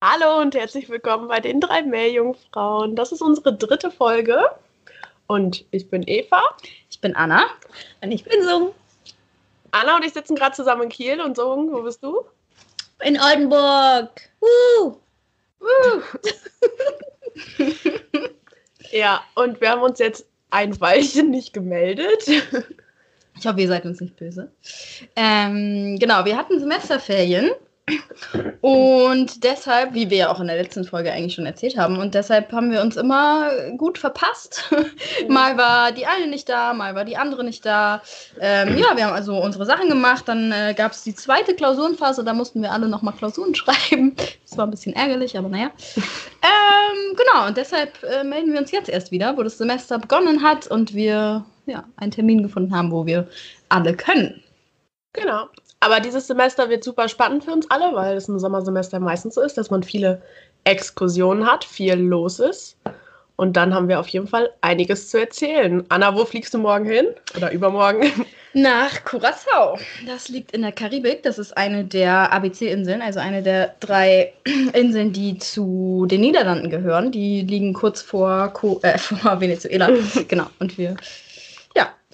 Hallo und herzlich willkommen bei den drei Meerjungfrauen. Das ist unsere dritte Folge. Und ich bin Eva. Ich bin Anna. Und ich bin Sung. Anna und ich sitzen gerade zusammen in Kiel und Sung, wo bist du? In Oldenburg. Uh. Uh. ja, und wir haben uns jetzt ein Weilchen nicht gemeldet. Ich hoffe, ihr seid uns nicht böse. Ähm, genau, wir hatten Semesterferien und deshalb, wie wir ja auch in der letzten Folge eigentlich schon erzählt haben, und deshalb haben wir uns immer gut verpasst. mal war die eine nicht da, mal war die andere nicht da. Ähm, ja, wir haben also unsere Sachen gemacht. Dann äh, gab es die zweite Klausurenphase, da mussten wir alle nochmal Klausuren schreiben. Das war ein bisschen ärgerlich, aber naja. ähm, genau, und deshalb äh, melden wir uns jetzt erst wieder, wo das Semester begonnen hat und wir ja, einen Termin gefunden haben, wo wir alle können. Genau. Aber dieses Semester wird super spannend für uns alle, weil es ein Sommersemester meistens so ist, dass man viele Exkursionen hat, viel los ist. Und dann haben wir auf jeden Fall einiges zu erzählen. Anna, wo fliegst du morgen hin? Oder übermorgen? Nach Curacao. Das liegt in der Karibik. Das ist eine der ABC-Inseln, also eine der drei Inseln, die zu den Niederlanden gehören. Die liegen kurz vor, Co äh, vor Venezuela. genau. Und wir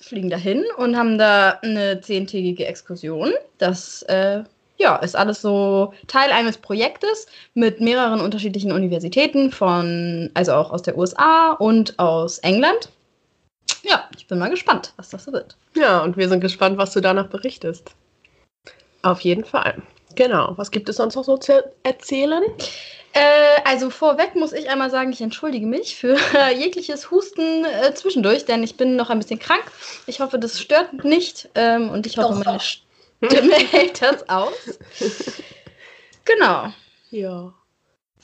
fliegen dahin und haben da eine zehntägige Exkursion. Das äh, ja, ist alles so Teil eines Projektes mit mehreren unterschiedlichen Universitäten von, also auch aus der USA und aus England. Ja, ich bin mal gespannt, was das so wird. Ja, und wir sind gespannt, was du danach berichtest. Auf jeden Fall. Genau. Was gibt es sonst noch so zu erzählen? Äh, also vorweg muss ich einmal sagen, ich entschuldige mich für jegliches Husten äh, zwischendurch, denn ich bin noch ein bisschen krank. Ich hoffe, das stört nicht ähm, und ich hoffe, Doch. meine Stimme hält das aus. Genau. Ja.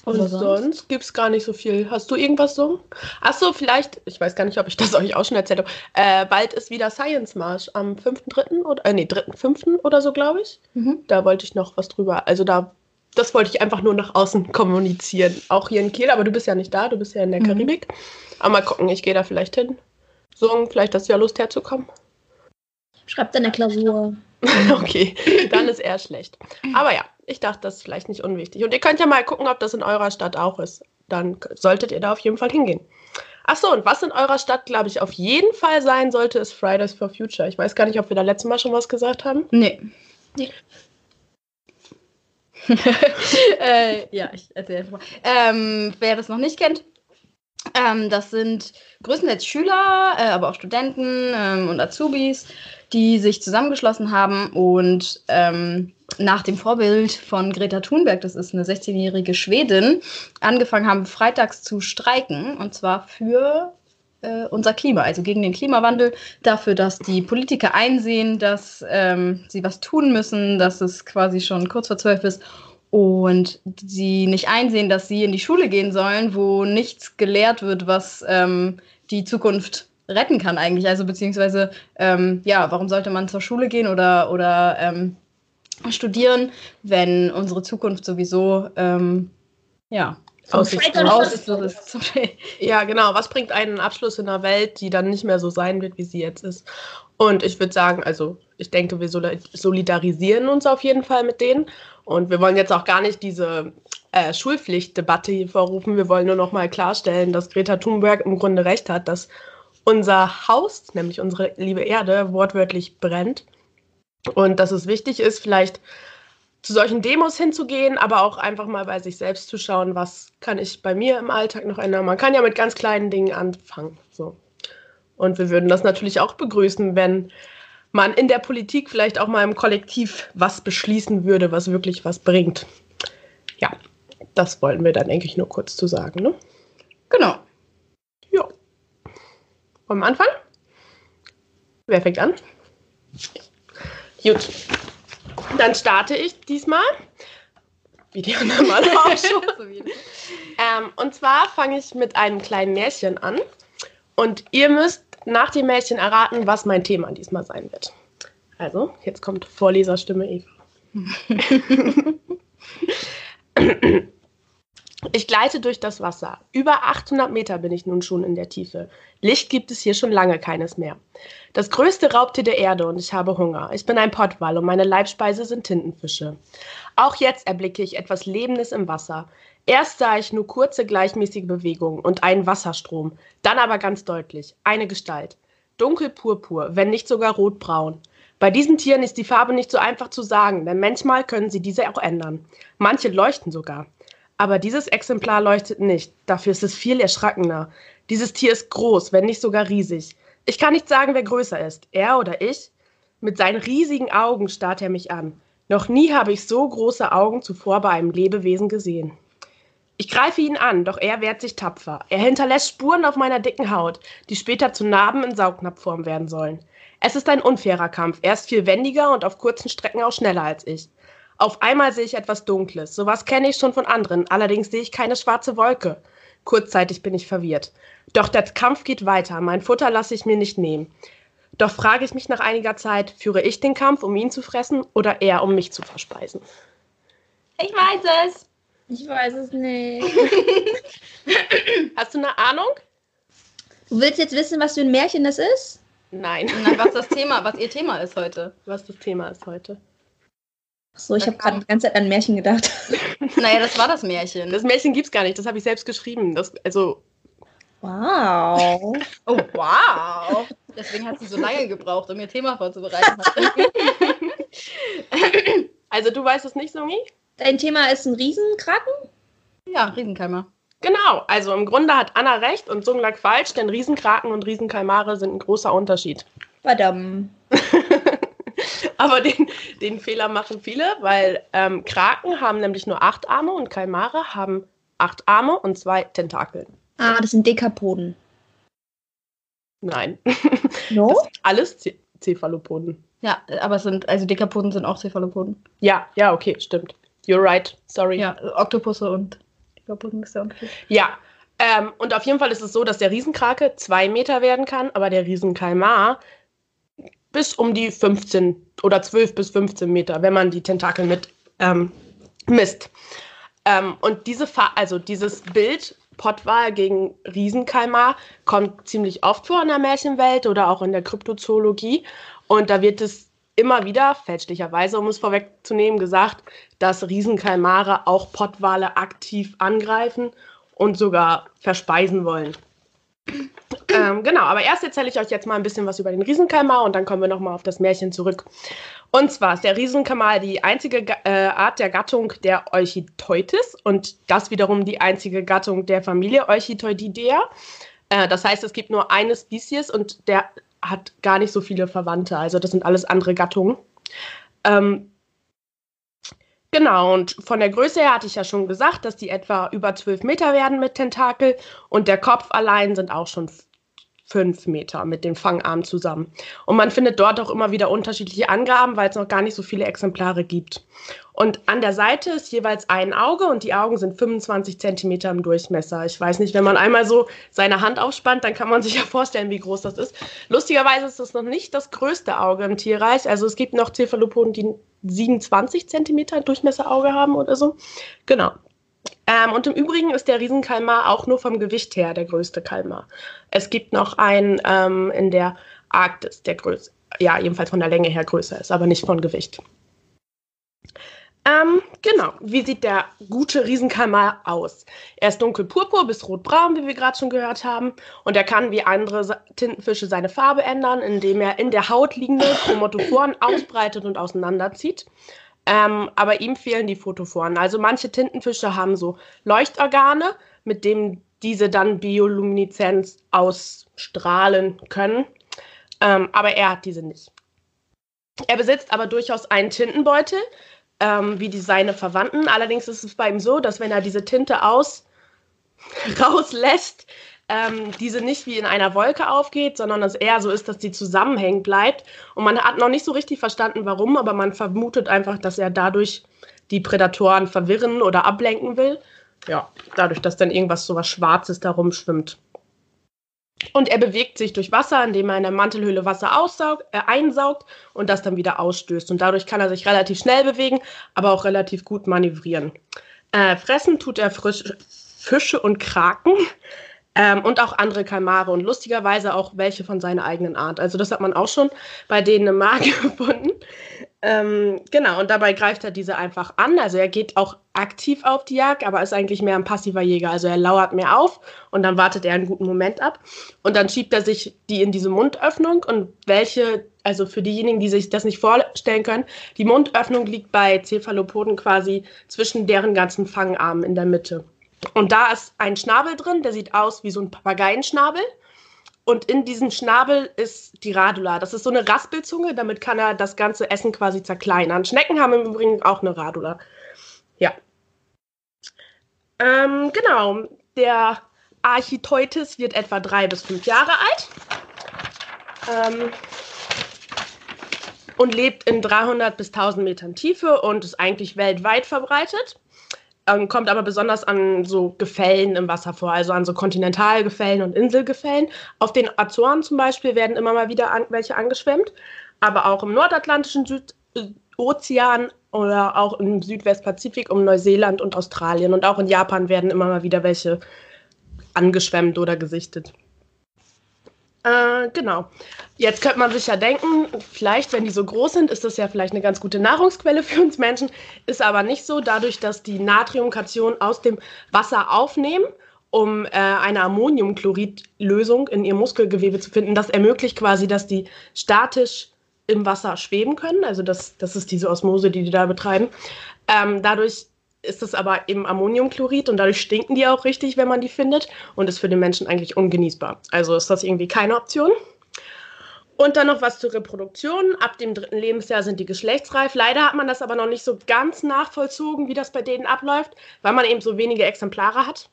Und sonst, sonst gibt es gar nicht so viel. Hast du irgendwas so? Achso, vielleicht, ich weiß gar nicht, ob ich das euch auch schon erzählt habe. Äh, bald ist wieder Science March am 5.3. oder, äh, nee, 3.5. oder so, glaube ich. Mhm. Da wollte ich noch was drüber. Also da das wollte ich einfach nur nach außen kommunizieren. Auch hier in Kiel, aber du bist ja nicht da, du bist ja in der mhm. Karibik. Aber mal gucken, ich gehe da vielleicht hin. So, vielleicht hast du ja Lust herzukommen. Schreibt deine Klausur. okay, dann ist eher schlecht. Aber ja, ich dachte, das ist vielleicht nicht unwichtig. Und ihr könnt ja mal gucken, ob das in eurer Stadt auch ist. Dann solltet ihr da auf jeden Fall hingehen. Achso, und was in eurer Stadt, glaube ich, auf jeden Fall sein sollte, ist Fridays for Future. Ich weiß gar nicht, ob wir da letztes Mal schon was gesagt haben. Nee. nee. äh, ja, ich erzähle einfach mal. Ähm, wer das noch nicht kennt, ähm, das sind größtenteils Schüler, äh, aber auch Studenten ähm, und Azubis, die sich zusammengeschlossen haben und ähm, nach dem Vorbild von Greta Thunberg, das ist eine 16-jährige Schwedin, angefangen haben, freitags zu streiken. Und zwar für äh, unser Klima, also gegen den Klimawandel, dafür, dass die Politiker einsehen, dass ähm, sie was tun müssen, dass es quasi schon kurz vor zwölf ist und sie nicht einsehen, dass sie in die Schule gehen sollen, wo nichts gelehrt wird, was ähm, die Zukunft retten kann eigentlich. Also beziehungsweise, ähm, ja, warum sollte man zur Schule gehen oder, oder ähm, studieren, wenn unsere Zukunft sowieso, ähm, ja, aussichtslos ist. Ja, genau. Was bringt einen Abschluss in einer Welt, die dann nicht mehr so sein wird, wie sie jetzt ist? Und ich würde sagen, also ich denke, wir solidarisieren uns auf jeden Fall mit denen. Und wir wollen jetzt auch gar nicht diese äh, Schulpflichtdebatte hier vorrufen. Wir wollen nur noch mal klarstellen, dass Greta Thunberg im Grunde recht hat, dass unser Haus, nämlich unsere liebe Erde, wortwörtlich brennt. Und dass es wichtig ist, vielleicht zu solchen Demos hinzugehen, aber auch einfach mal bei sich selbst zu schauen, was kann ich bei mir im Alltag noch ändern. Man kann ja mit ganz kleinen Dingen anfangen. So. Und wir würden das natürlich auch begrüßen, wenn man in der Politik vielleicht auch mal im Kollektiv was beschließen würde, was wirklich was bringt. Ja, das wollten wir dann, denke ich, nur kurz zu sagen. Ne? Genau. Ja. Wollen wir anfangen? Wer fängt an? Gut. Dann starte ich diesmal. Wie die anderen Mal auch schon. ähm, und zwar fange ich mit einem kleinen Märchen an. Und ihr müsst nach dem Märchen erraten, was mein Thema diesmal sein wird. Also, jetzt kommt Vorleserstimme Eva. Ich gleite durch das Wasser. Über 800 Meter bin ich nun schon in der Tiefe. Licht gibt es hier schon lange keines mehr. Das größte Raubtier der Erde und ich habe Hunger. Ich bin ein Pottwal und meine Leibspeise sind Tintenfische. Auch jetzt erblicke ich etwas Lebendes im Wasser. Erst sah ich nur kurze gleichmäßige Bewegungen und einen Wasserstrom, dann aber ganz deutlich eine Gestalt. Dunkel purpur, wenn nicht sogar rotbraun. Bei diesen Tieren ist die Farbe nicht so einfach zu sagen, denn manchmal können sie diese auch ändern. Manche leuchten sogar. Aber dieses Exemplar leuchtet nicht. Dafür ist es viel erschreckender. Dieses Tier ist groß, wenn nicht sogar riesig. Ich kann nicht sagen, wer größer ist, er oder ich. Mit seinen riesigen Augen starrt er mich an. Noch nie habe ich so große Augen zuvor bei einem Lebewesen gesehen. Ich greife ihn an, doch er wehrt sich tapfer. Er hinterlässt Spuren auf meiner dicken Haut, die später zu Narben in Saugnapfform werden sollen. Es ist ein unfairer Kampf. Er ist viel wendiger und auf kurzen Strecken auch schneller als ich. Auf einmal sehe ich etwas Dunkles. Sowas kenne ich schon von anderen. Allerdings sehe ich keine schwarze Wolke. Kurzzeitig bin ich verwirrt. Doch der Kampf geht weiter. Mein Futter lasse ich mir nicht nehmen. Doch frage ich mich nach einiger Zeit, führe ich den Kampf, um ihn zu fressen oder er, um mich zu verspeisen? Ich weiß es. Ich weiß es nicht. Hast du eine Ahnung? Du willst jetzt wissen, was für ein Märchen das ist? Nein. Nein, was das Thema, was ihr Thema ist heute. Was das Thema ist heute. Achso, ich habe gerade die ganze Zeit an ein Märchen gedacht. Naja, das war das Märchen. Das Märchen gibt's gar nicht, das habe ich selbst geschrieben. Das, also, Wow. Oh, wow. Deswegen hat sie so lange gebraucht, um ihr Thema vorzubereiten. also du weißt es nicht, Songi? Dein Thema ist ein Riesenkraken? ja, Riesenkeimer. Genau, also im Grunde hat Anna recht und Sung lag falsch, denn Riesenkraken und Riesenkalmare sind ein großer Unterschied. Verdammt. Aber den, den Fehler machen viele, weil ähm, Kraken haben nämlich nur acht Arme und Kalmare haben acht Arme und zwei Tentakeln. Ah, das sind Dekapoden. Nein, No? das sind alles Ce Cephalopoden. Ja, aber es sind, also Dekapoden sind auch Cephalopoden. Ja, ja, okay, stimmt. You're right, sorry. Ja, Oktopusse und Dekapoden ist der Unterschied. Ja, ähm, und auf jeden Fall ist es so, dass der Riesenkrake zwei Meter werden kann, aber der Riesenkalmar bis um die 15 oder 12 bis 15 Meter, wenn man die Tentakel mit ähm, misst. Ähm, und diese Fa also dieses Bild Pottwal gegen Riesenkalmar kommt ziemlich oft vor in der Märchenwelt oder auch in der Kryptozoologie. Und da wird es immer wieder, fälschlicherweise, um es vorwegzunehmen, gesagt, dass Riesenkalmare auch Pottwale aktiv angreifen und sogar verspeisen wollen. Ähm, genau, aber erst erzähle ich euch jetzt mal ein bisschen was über den Riesenkalmar und dann kommen wir nochmal auf das Märchen zurück. Und zwar ist der Riesenkalmar die einzige äh, Art der Gattung der Euchiteutis und das wiederum die einzige Gattung der Familie Euchitoididea. Äh, das heißt, es gibt nur eine Spezies und der hat gar nicht so viele Verwandte. Also das sind alles andere Gattungen. Ähm, genau, und von der Größe her hatte ich ja schon gesagt, dass die etwa über 12 Meter werden mit Tentakel. Und der Kopf allein sind auch schon fünf Meter mit den Fangarmen zusammen. Und man findet dort auch immer wieder unterschiedliche Angaben, weil es noch gar nicht so viele Exemplare gibt. Und an der Seite ist jeweils ein Auge und die Augen sind 25 Zentimeter im Durchmesser. Ich weiß nicht, wenn man einmal so seine Hand aufspannt, dann kann man sich ja vorstellen, wie groß das ist. Lustigerweise ist das noch nicht das größte Auge im Tierreich. Also es gibt noch Cephalopoden, die 27 Zentimeter Durchmesserauge haben oder so. Genau. Ähm, und im Übrigen ist der Riesenkalmar auch nur vom Gewicht her der größte Kalmar. Es gibt noch einen ähm, in der Arktis, der größer, ja, jedenfalls von der Länge her größer ist, aber nicht von Gewicht. Ähm, genau. Wie sieht der gute Riesenkalmar aus? Er ist dunkelpurpur bis rotbraun, wie wir gerade schon gehört haben. Und er kann wie andere Tintenfische seine Farbe ändern, indem er in der Haut liegende Chromatophoren ausbreitet und auseinanderzieht. Ähm, aber ihm fehlen die Photophoren. Also manche Tintenfische haben so Leuchtorgane, mit denen diese dann Biolumineszenz ausstrahlen können. Ähm, aber er hat diese nicht. Er besitzt aber durchaus einen Tintenbeutel, ähm, wie die seine Verwandten. Allerdings ist es bei ihm so, dass wenn er diese Tinte aus rauslässt, ähm, diese nicht wie in einer Wolke aufgeht, sondern es eher so ist, dass die zusammenhängen bleibt. Und man hat noch nicht so richtig verstanden, warum, aber man vermutet einfach, dass er dadurch die Prädatoren verwirren oder ablenken will. Ja, dadurch, dass dann irgendwas so was Schwarzes da rumschwimmt. Und er bewegt sich durch Wasser, indem er in der Mantelhöhle Wasser aussaugt, äh, einsaugt und das dann wieder ausstößt. Und dadurch kann er sich relativ schnell bewegen, aber auch relativ gut manövrieren. Äh, fressen tut er frisch, Fische und Kraken ähm, und auch andere Kalmare und lustigerweise auch welche von seiner eigenen Art. Also das hat man auch schon bei denen im Markt gefunden. Ähm, genau, und dabei greift er diese einfach an. Also er geht auch aktiv auf die Jagd, aber ist eigentlich mehr ein passiver Jäger. Also er lauert mehr auf und dann wartet er einen guten Moment ab. Und dann schiebt er sich die in diese Mundöffnung und welche, also für diejenigen, die sich das nicht vorstellen können, die Mundöffnung liegt bei Cephalopoden quasi zwischen deren ganzen Fangarmen in der Mitte. Und da ist ein Schnabel drin, der sieht aus wie so ein Papageienschnabel. Und in diesem Schnabel ist die Radula. Das ist so eine Raspelzunge, damit kann er das ganze Essen quasi zerkleinern. Schnecken haben im Übrigen auch eine Radula. Ja. Ähm, genau. Der Architeutis wird etwa drei bis fünf Jahre alt. Ähm, und lebt in 300 bis 1000 Metern Tiefe und ist eigentlich weltweit verbreitet ähm, kommt aber besonders an so Gefällen im Wasser vor, also an so Kontinentalgefällen und Inselgefällen. Auf den Azoren zum Beispiel werden immer mal wieder an, welche angeschwemmt, aber auch im nordatlantischen Südozean oder auch im Südwestpazifik um Neuseeland und Australien und auch in Japan werden immer mal wieder welche angeschwemmt oder gesichtet. Äh, genau. Jetzt könnte man sich ja denken, vielleicht, wenn die so groß sind, ist das ja vielleicht eine ganz gute Nahrungsquelle für uns Menschen. Ist aber nicht so, dadurch, dass die Natriumkation aus dem Wasser aufnehmen, um äh, eine Ammoniumchloridlösung in ihr Muskelgewebe zu finden. Das ermöglicht quasi, dass die statisch im Wasser schweben können. Also das, das ist diese Osmose, die die da betreiben. Ähm, dadurch ist es aber eben Ammoniumchlorid und dadurch stinken die auch richtig, wenn man die findet und ist für den Menschen eigentlich ungenießbar. Also ist das irgendwie keine Option. Und dann noch was zur Reproduktion. Ab dem dritten Lebensjahr sind die geschlechtsreif. Leider hat man das aber noch nicht so ganz nachvollzogen, wie das bei denen abläuft, weil man eben so wenige Exemplare hat.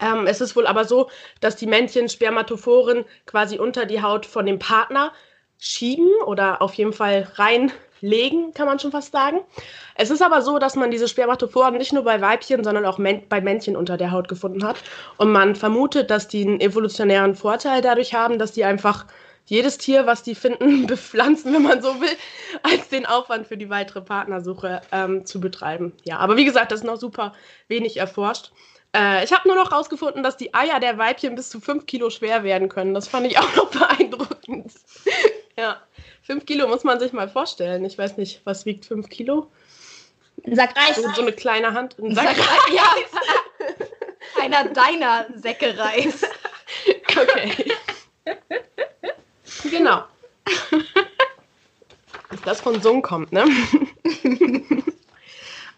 Ähm, es ist wohl aber so, dass die Männchen Spermatophoren quasi unter die Haut von dem Partner schieben oder auf jeden Fall rein legen, kann man schon fast sagen. Es ist aber so, dass man diese Spermatophoren nicht nur bei Weibchen, sondern auch bei Männchen unter der Haut gefunden hat. Und man vermutet, dass die einen evolutionären Vorteil dadurch haben, dass die einfach jedes Tier, was die finden, bepflanzen, wenn man so will, als den Aufwand für die weitere Partnersuche ähm, zu betreiben. Ja, aber wie gesagt, das ist noch super wenig erforscht. Äh, ich habe nur noch herausgefunden, dass die Eier der Weibchen bis zu 5 Kilo schwer werden können. Das fand ich auch noch beeindruckend. ja. Fünf Kilo muss man sich mal vorstellen. Ich weiß nicht, was wiegt fünf Kilo? Ein Sack Reis. So, so eine kleine Hand. Ein Sack, Sack Reis. Ja. Einer deiner Säcke Reis. Okay. genau. Dass das von Sung kommt, ne?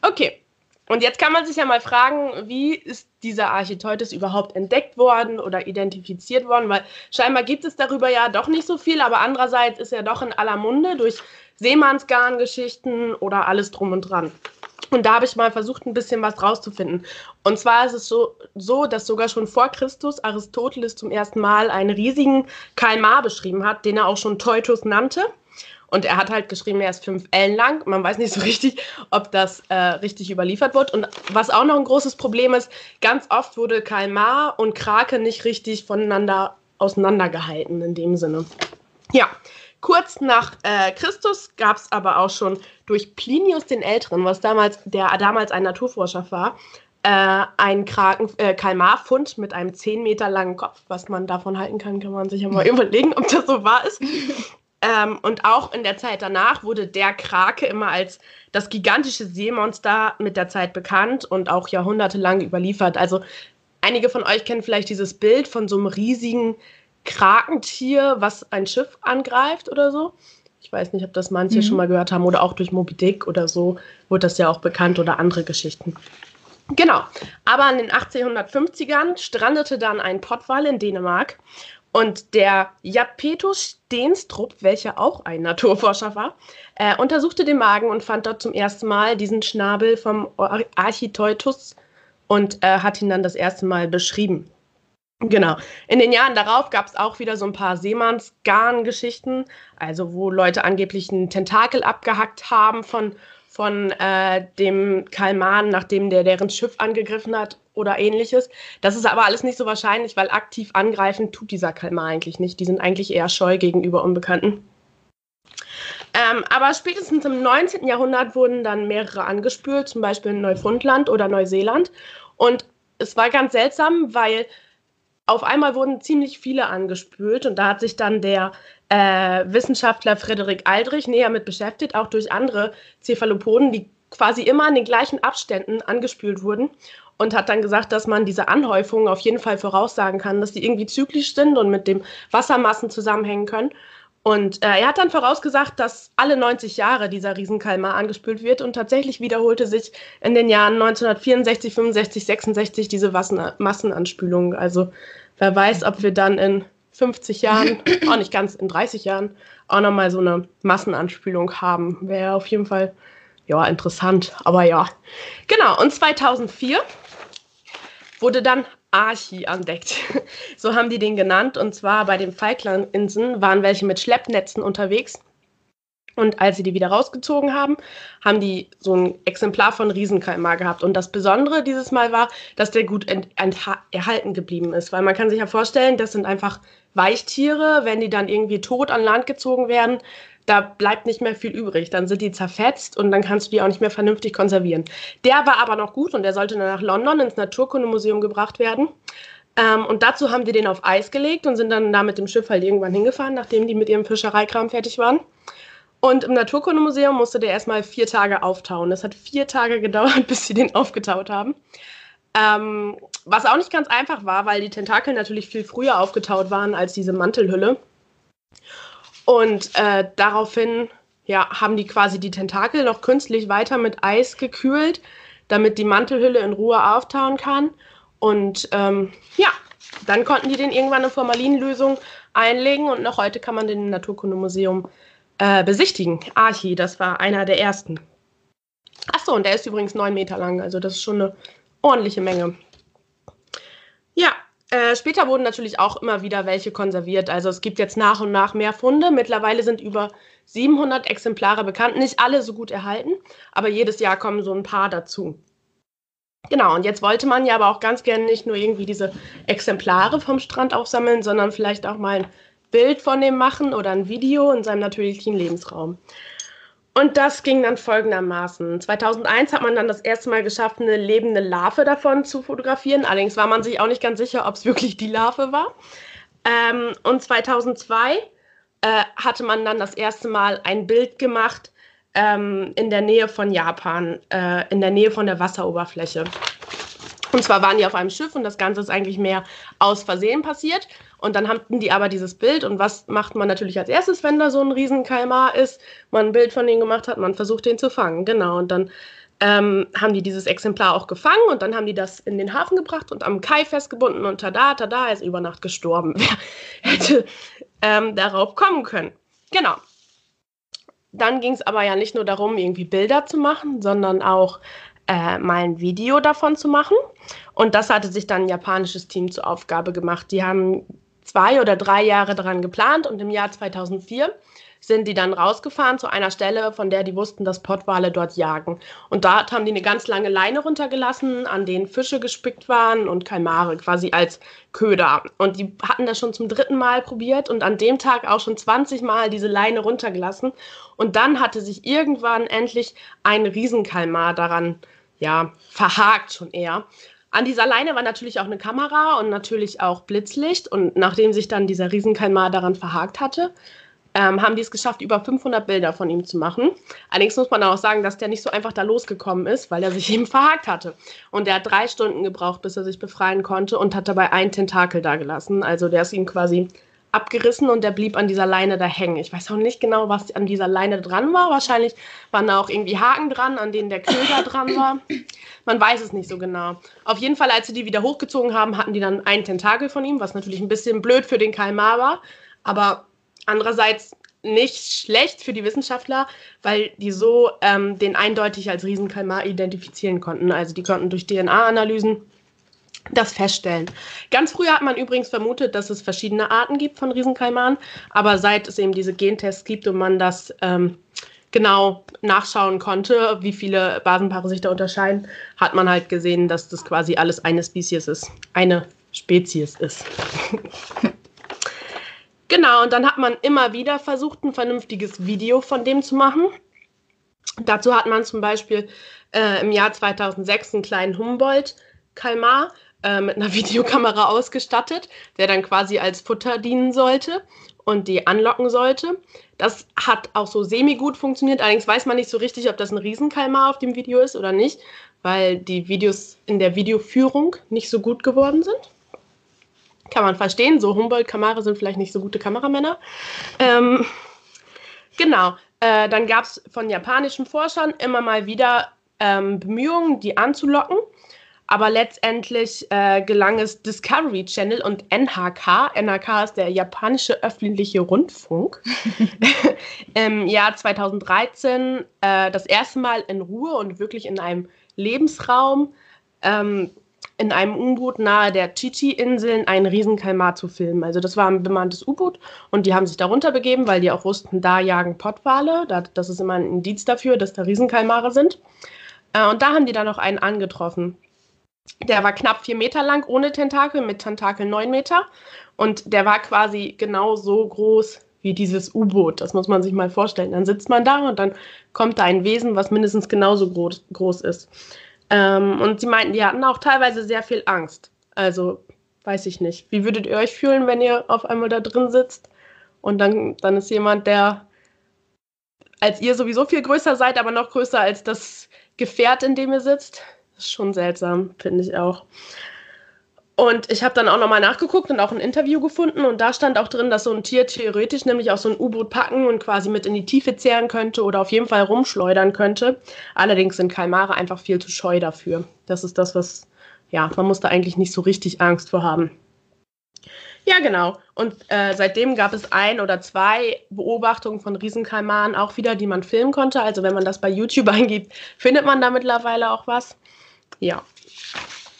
okay. Und jetzt kann man sich ja mal fragen, wie ist dieser Architeutis überhaupt entdeckt worden oder identifiziert worden? Weil scheinbar gibt es darüber ja doch nicht so viel, aber andererseits ist er doch in aller Munde durch Seemannsgarn-Geschichten oder alles drum und dran. Und da habe ich mal versucht, ein bisschen was rauszufinden. Und zwar ist es so, so, dass sogar schon vor Christus Aristoteles zum ersten Mal einen riesigen Kalmar beschrieben hat, den er auch schon Teutus nannte. Und er hat halt geschrieben, er ist fünf Ellen lang. Man weiß nicht so richtig, ob das äh, richtig überliefert wird. Und was auch noch ein großes Problem ist, ganz oft wurde Kalmar und Krake nicht richtig voneinander auseinandergehalten in dem Sinne. Ja, kurz nach äh, Christus gab es aber auch schon durch Plinius den Älteren, was damals, der damals ein Naturforscher war, äh, ein Kraken, äh, Kalmarfund mit einem 10 Meter langen Kopf. Was man davon halten kann, kann man sich ja mal überlegen, ob das so wahr ist. Ähm, und auch in der Zeit danach wurde der Krake immer als das gigantische Seemonster mit der Zeit bekannt und auch jahrhundertelang überliefert. Also einige von euch kennen vielleicht dieses Bild von so einem riesigen Krakentier, was ein Schiff angreift oder so. Ich weiß nicht, ob das manche mhm. schon mal gehört haben oder auch durch Moby Dick oder so wurde das ja auch bekannt oder andere Geschichten. Genau, aber in den 1850ern strandete dann ein Pottwal in Dänemark und der Japetus Steenstrup, welcher auch ein Naturforscher war, äh, untersuchte den Magen und fand dort zum ersten Mal diesen Schnabel vom Architeutus und äh, hat ihn dann das erste Mal beschrieben. Genau. In den Jahren darauf gab es auch wieder so ein paar Seemannsgarn-Geschichten, also wo Leute angeblich einen Tentakel abgehackt haben von von äh, dem Kalman, nachdem der deren Schiff angegriffen hat oder ähnliches. Das ist aber alles nicht so wahrscheinlich, weil aktiv angreifen tut dieser Kalmar eigentlich nicht. Die sind eigentlich eher scheu gegenüber Unbekannten. Ähm, aber spätestens im 19. Jahrhundert wurden dann mehrere angespült, zum Beispiel in Neufundland oder Neuseeland. Und es war ganz seltsam, weil auf einmal wurden ziemlich viele angespült und da hat sich dann der äh, Wissenschaftler Frederik Aldrich näher mit beschäftigt, auch durch andere Cephalopoden, die quasi immer in den gleichen Abständen angespült wurden und hat dann gesagt, dass man diese Anhäufungen auf jeden Fall voraussagen kann, dass die irgendwie zyklisch sind und mit dem Wassermassen zusammenhängen können. Und äh, er hat dann vorausgesagt, dass alle 90 Jahre dieser Riesenkalmar angespült wird und tatsächlich wiederholte sich in den Jahren 1964, 65, 66 diese Massenanspülung. Also wer weiß, ob wir dann in 50 Jahren, auch nicht ganz in 30 Jahren, auch nochmal so eine Massenanspülung haben. Wäre auf jeden Fall ja interessant, aber ja. Genau, und 2004 wurde dann Archi entdeckt. so haben die den genannt. Und zwar bei den Falklandinseln waren welche mit Schleppnetzen unterwegs. Und als sie die wieder rausgezogen haben, haben die so ein Exemplar von Riesenkalmar gehabt. Und das Besondere dieses Mal war, dass der gut erhalten geblieben ist. Weil man kann sich ja vorstellen, das sind einfach Weichtiere. Wenn die dann irgendwie tot an Land gezogen werden, da bleibt nicht mehr viel übrig. Dann sind die zerfetzt und dann kannst du die auch nicht mehr vernünftig konservieren. Der war aber noch gut und der sollte dann nach London ins Naturkundemuseum gebracht werden. Ähm, und dazu haben die den auf Eis gelegt und sind dann da mit dem Schiff halt irgendwann hingefahren, nachdem die mit ihrem Fischereikram fertig waren. Und im Naturkundemuseum musste der erstmal vier Tage auftauen. Das hat vier Tage gedauert, bis sie den aufgetaut haben. Ähm, was auch nicht ganz einfach war, weil die Tentakel natürlich viel früher aufgetaut waren als diese Mantelhülle. Und äh, daraufhin ja, haben die quasi die Tentakel noch künstlich weiter mit Eis gekühlt, damit die Mantelhülle in Ruhe auftauen kann. Und ähm, ja, dann konnten die den irgendwann eine Formalinlösung einlegen und noch heute kann man den im Naturkundemuseum äh, besichtigen. Archi, das war einer der ersten. Achso, und der ist übrigens neun Meter lang, also das ist schon eine ordentliche Menge. Ja, äh, später wurden natürlich auch immer wieder welche konserviert. Also es gibt jetzt nach und nach mehr Funde. Mittlerweile sind über 700 Exemplare bekannt. Nicht alle so gut erhalten, aber jedes Jahr kommen so ein paar dazu. Genau, und jetzt wollte man ja aber auch ganz gerne nicht nur irgendwie diese Exemplare vom Strand aufsammeln, sondern vielleicht auch mal ein Bild von dem machen oder ein Video in seinem natürlichen Lebensraum. Und das ging dann folgendermaßen. 2001 hat man dann das erste Mal geschafft, eine lebende Larve davon zu fotografieren. Allerdings war man sich auch nicht ganz sicher, ob es wirklich die Larve war. Ähm, und 2002 äh, hatte man dann das erste Mal ein Bild gemacht ähm, in der Nähe von Japan, äh, in der Nähe von der Wasseroberfläche. Und zwar waren die auf einem Schiff und das Ganze ist eigentlich mehr aus Versehen passiert. Und dann hatten die aber dieses Bild. Und was macht man natürlich als erstes, wenn da so ein Riesenkalmar ist? Man ein Bild von denen gemacht hat, man versucht den zu fangen. Genau. Und dann ähm, haben die dieses Exemplar auch gefangen und dann haben die das in den Hafen gebracht und am Kai festgebunden und tada, tada, er ist über Nacht gestorben. Wer hätte ähm, darauf kommen können? Genau. Dann ging es aber ja nicht nur darum, irgendwie Bilder zu machen, sondern auch äh, mal ein Video davon zu machen. Und das hatte sich dann ein japanisches Team zur Aufgabe gemacht. Die haben zwei oder drei Jahre daran geplant und im Jahr 2004 sind die dann rausgefahren zu einer Stelle, von der die wussten, dass Pottwale dort jagen. Und dort haben die eine ganz lange Leine runtergelassen, an denen Fische gespickt waren und Kalmare quasi als Köder. Und die hatten das schon zum dritten Mal probiert und an dem Tag auch schon 20 Mal diese Leine runtergelassen. Und dann hatte sich irgendwann endlich ein Riesenkalmar daran ja, verhakt schon eher. An dieser Leine war natürlich auch eine Kamera und natürlich auch Blitzlicht. Und nachdem sich dann dieser Riesenkalmar daran verhakt hatte, ähm, haben die es geschafft, über 500 Bilder von ihm zu machen. Allerdings muss man auch sagen, dass der nicht so einfach da losgekommen ist, weil er sich eben verhakt hatte. Und der hat drei Stunden gebraucht, bis er sich befreien konnte und hat dabei ein Tentakel da gelassen. Also der ist ihm quasi abgerissen und der blieb an dieser Leine da hängen. Ich weiß auch nicht genau, was an dieser Leine dran war. Wahrscheinlich waren da auch irgendwie Haken dran, an denen der Köder dran war. Man weiß es nicht so genau. Auf jeden Fall, als sie die wieder hochgezogen haben, hatten die dann einen Tentakel von ihm, was natürlich ein bisschen blöd für den Kalmar war. Aber andererseits nicht schlecht für die Wissenschaftler, weil die so ähm, den eindeutig als Riesenkalmar identifizieren konnten. Also die konnten durch DNA-Analysen das feststellen. Ganz früher hat man übrigens vermutet, dass es verschiedene Arten gibt von Riesenkalmaren, aber seit es eben diese Gentests gibt und man das ähm, genau nachschauen konnte, wie viele Basenpaare sich da unterscheiden, hat man halt gesehen, dass das quasi alles eine Spezies ist, eine Spezies ist. Genau, und dann hat man immer wieder versucht, ein vernünftiges Video von dem zu machen. Dazu hat man zum Beispiel äh, im Jahr 2006 einen kleinen Humboldt-Kalmar äh, mit einer Videokamera ausgestattet, der dann quasi als Futter dienen sollte und die anlocken sollte. Das hat auch so semi-gut funktioniert. Allerdings weiß man nicht so richtig, ob das ein Riesenkalmar auf dem Video ist oder nicht, weil die Videos in der Videoführung nicht so gut geworden sind. Kann man verstehen. So Humboldt-Kamare sind vielleicht nicht so gute Kameramänner. Ähm, genau. Äh, dann gab es von japanischen Forschern immer mal wieder ähm, Bemühungen, die anzulocken. Aber letztendlich äh, gelang es Discovery Channel und NHK, NHK ist der japanische öffentliche Rundfunk, im Jahr 2013 äh, das erste Mal in Ruhe und wirklich in einem Lebensraum ähm, in einem U-Boot nahe der Chichi-Inseln einen Riesenkalmar zu filmen. Also das war ein bemanntes U-Boot und die haben sich darunter begeben, weil die auch wussten, da jagen Pottwale. Das ist immer ein Indiz dafür, dass da Riesenkalmare sind. Äh, und da haben die dann noch einen angetroffen. Der war knapp vier Meter lang, ohne Tentakel, mit Tentakel neun Meter. Und der war quasi genau so groß wie dieses U-Boot. Das muss man sich mal vorstellen. Dann sitzt man da und dann kommt da ein Wesen, was mindestens genauso groß, groß ist. Ähm, und sie meinten, die hatten auch teilweise sehr viel Angst. Also, weiß ich nicht. Wie würdet ihr euch fühlen, wenn ihr auf einmal da drin sitzt und dann, dann ist jemand, der als ihr sowieso viel größer seid, aber noch größer als das Gefährt, in dem ihr sitzt? Schon seltsam, finde ich auch. Und ich habe dann auch nochmal nachgeguckt und auch ein Interview gefunden und da stand auch drin, dass so ein Tier theoretisch nämlich auch so ein U-Boot packen und quasi mit in die Tiefe zehren könnte oder auf jeden Fall rumschleudern könnte. Allerdings sind Kalmare einfach viel zu scheu dafür. Das ist das, was, ja, man muss da eigentlich nicht so richtig Angst vor haben. Ja, genau. Und äh, seitdem gab es ein oder zwei Beobachtungen von Riesenkalmaren auch wieder, die man filmen konnte. Also wenn man das bei YouTube eingibt, findet man da mittlerweile auch was. Ja,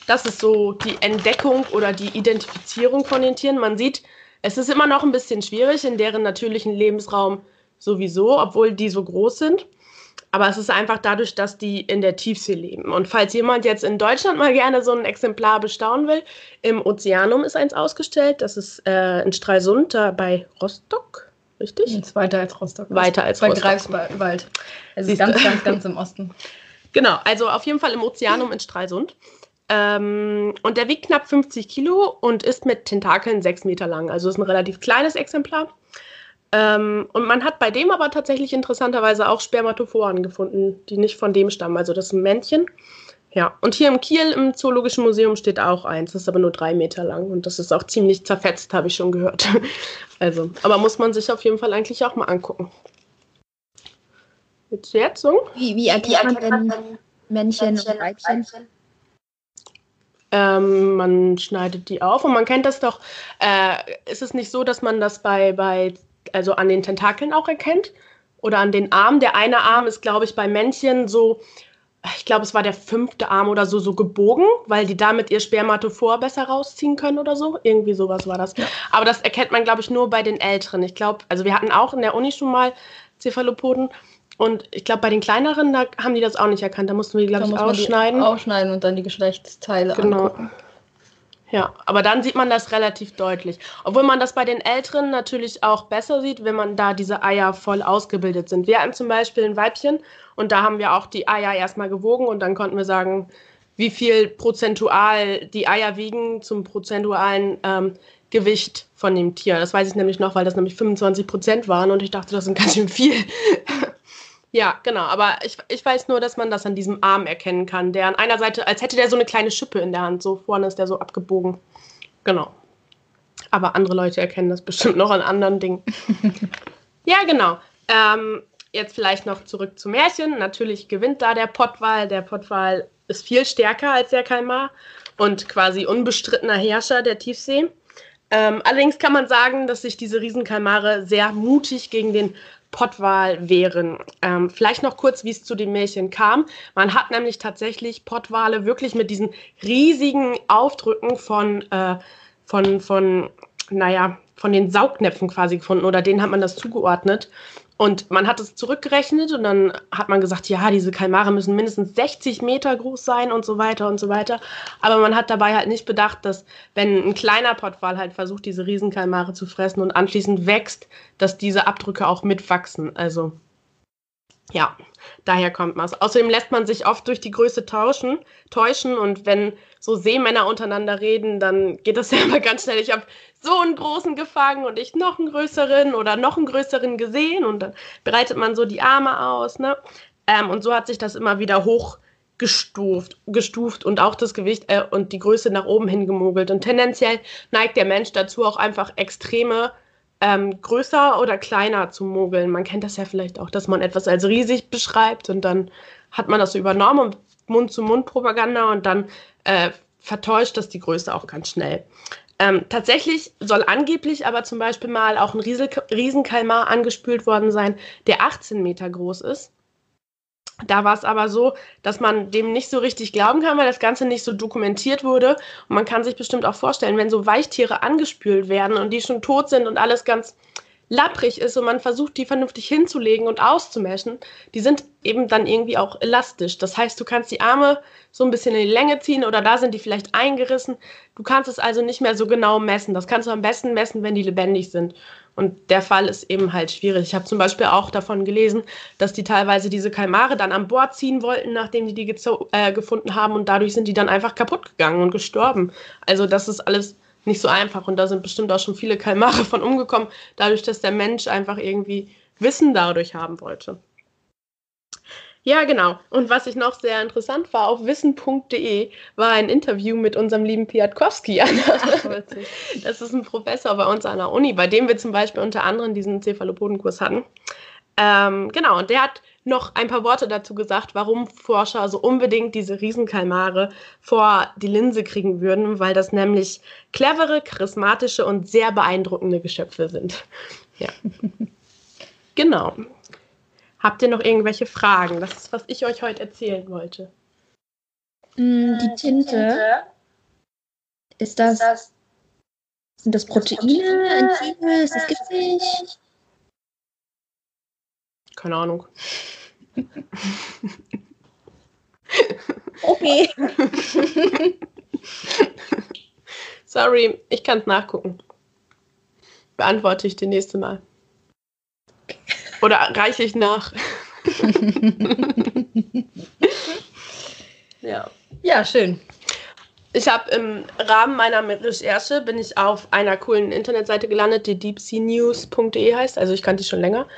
das ist so die Entdeckung oder die Identifizierung von den Tieren. Man sieht, es ist immer noch ein bisschen schwierig in deren natürlichen Lebensraum sowieso, obwohl die so groß sind. Aber es ist einfach dadurch, dass die in der Tiefsee leben. Und falls jemand jetzt in Deutschland mal gerne so ein Exemplar bestaunen will, im Ozeanum ist eins ausgestellt. Das ist äh, in Stralsund, da bei Rostock. Richtig? Ist weiter als Rostock. Weiter als bei Rostock. Greifswald. Also Siehst du. ganz, ganz, ganz im Osten. Genau, also auf jeden Fall im Ozeanum in Stralsund. Ähm, und der wiegt knapp 50 Kilo und ist mit Tentakeln 6 Meter lang. Also ist ein relativ kleines Exemplar. Ähm, und man hat bei dem aber tatsächlich interessanterweise auch Spermatophoren gefunden, die nicht von dem stammen. Also das ist ein Männchen. Ja, und hier im Kiel im Zoologischen Museum steht auch eins. Das ist aber nur drei Meter lang und das ist auch ziemlich zerfetzt, habe ich schon gehört. Also, aber muss man sich auf jeden Fall eigentlich auch mal angucken. So? Wie, wie erkennt man denn Männchen und Weibchen? Ähm, man schneidet die auf und man kennt das doch. Äh, ist es nicht so, dass man das bei, bei, also an den Tentakeln auch erkennt? Oder an den Armen? Der eine Arm ist, glaube ich, bei Männchen so, ich glaube, es war der fünfte Arm oder so, so gebogen, weil die damit ihr Spermatophor besser rausziehen können oder so. Irgendwie sowas war das. Aber das erkennt man, glaube ich, nur bei den Älteren. Ich glaube, also wir hatten auch in der Uni schon mal Cephalopoden. Und ich glaube, bei den kleineren, da haben die das auch nicht erkannt. Da mussten wir die, glaube ich, ausschneiden. Ausschneiden und dann die Geschlechtsteile Genau. angucken. Ja, aber dann sieht man das relativ deutlich. Obwohl man das bei den Älteren natürlich auch besser sieht, wenn man da diese Eier voll ausgebildet sind. Wir hatten zum Beispiel ein Weibchen und da haben wir auch die Eier erstmal gewogen und dann konnten wir sagen, wie viel prozentual die Eier wiegen zum prozentualen ähm, Gewicht von dem Tier. Das weiß ich nämlich noch, weil das nämlich 25 Prozent waren und ich dachte, das sind ganz schön viel. Ja, genau. Aber ich, ich weiß nur, dass man das an diesem Arm erkennen kann, der an einer Seite, als hätte der so eine kleine Schippe in der Hand. So vorne ist der so abgebogen. Genau. Aber andere Leute erkennen das bestimmt noch an anderen Dingen. ja, genau. Ähm, jetzt vielleicht noch zurück zum Märchen. Natürlich gewinnt da der Pottwal. Der Pottwal ist viel stärker als der Kalmar und quasi unbestrittener Herrscher der Tiefsee. Ähm, allerdings kann man sagen, dass sich diese Riesenkalmare sehr mutig gegen den Pottwal wehren. Ähm, vielleicht noch kurz, wie es zu dem Märchen kam. Man hat nämlich tatsächlich Pottwale wirklich mit diesen riesigen Aufdrücken von, äh, von, von, naja, von den Saugnäpfen quasi gefunden oder denen hat man das zugeordnet. Und man hat es zurückgerechnet und dann hat man gesagt, ja, diese Kalmare müssen mindestens 60 Meter groß sein und so weiter und so weiter. Aber man hat dabei halt nicht bedacht, dass wenn ein kleiner Pottwal halt versucht, diese Riesenkalmare zu fressen und anschließend wächst, dass diese Abdrücke auch mitwachsen. Also ja, daher kommt man Außerdem lässt man sich oft durch die Größe tauschen, täuschen und wenn so Seemänner untereinander reden, dann geht das ja immer ganz schnell. Ich habe so einen großen gefangen und ich noch einen größeren oder noch einen größeren gesehen und dann breitet man so die Arme aus, ne? Ähm, und so hat sich das immer wieder hochgestuft gestuft und auch das Gewicht äh, und die Größe nach oben hingemogelt. Und tendenziell neigt der Mensch dazu, auch einfach extreme ähm, größer oder kleiner zu mogeln. Man kennt das ja vielleicht auch, dass man etwas als riesig beschreibt und dann hat man das so übernommen und Mund-zu-Mund-Propaganda und dann äh, vertäuscht das die Größe auch ganz schnell. Ähm, tatsächlich soll angeblich aber zum Beispiel mal auch ein Riesenkalmar angespült worden sein, der 18 Meter groß ist. Da war es aber so, dass man dem nicht so richtig glauben kann, weil das Ganze nicht so dokumentiert wurde. Und man kann sich bestimmt auch vorstellen, wenn so Weichtiere angespült werden und die schon tot sind und alles ganz lapprig ist und man versucht, die vernünftig hinzulegen und auszumeschen, die sind eben dann irgendwie auch elastisch. Das heißt, du kannst die Arme so ein bisschen in die Länge ziehen oder da sind die vielleicht eingerissen. Du kannst es also nicht mehr so genau messen. Das kannst du am besten messen, wenn die lebendig sind. Und der Fall ist eben halt schwierig. Ich habe zum Beispiel auch davon gelesen, dass die teilweise diese Kalmare dann an Bord ziehen wollten, nachdem die die äh, gefunden haben und dadurch sind die dann einfach kaputt gegangen und gestorben. Also das ist alles nicht so einfach. Und da sind bestimmt auch schon viele Kalmare von umgekommen, dadurch, dass der Mensch einfach irgendwie Wissen dadurch haben wollte. Ja, genau. Und was ich noch sehr interessant war, auf wissen.de war ein Interview mit unserem lieben Piatkowski. das ist ein Professor bei uns an der Uni, bei dem wir zum Beispiel unter anderem diesen Cephalopodenkurs hatten. Ähm, genau, und der hat noch ein paar Worte dazu gesagt, warum Forscher so unbedingt diese Riesenkalmare vor die Linse kriegen würden, weil das nämlich clevere, charismatische und sehr beeindruckende Geschöpfe sind. Ja. genau. Habt ihr noch irgendwelche Fragen? Das ist, was ich euch heute erzählen wollte. Mm, die Tinte. Ist das. Sind das Proteine, Enzyme? Ist das giftig? Keine Ahnung. okay. Sorry, ich kann es nachgucken. Beantworte ich die nächste Mal. Oder reiche ich nach? ja. Ja, schön. Ich habe im Rahmen meiner Recherche bin ich auf einer coolen Internetseite gelandet, die deepseanews.de heißt. Also ich kannte die schon länger.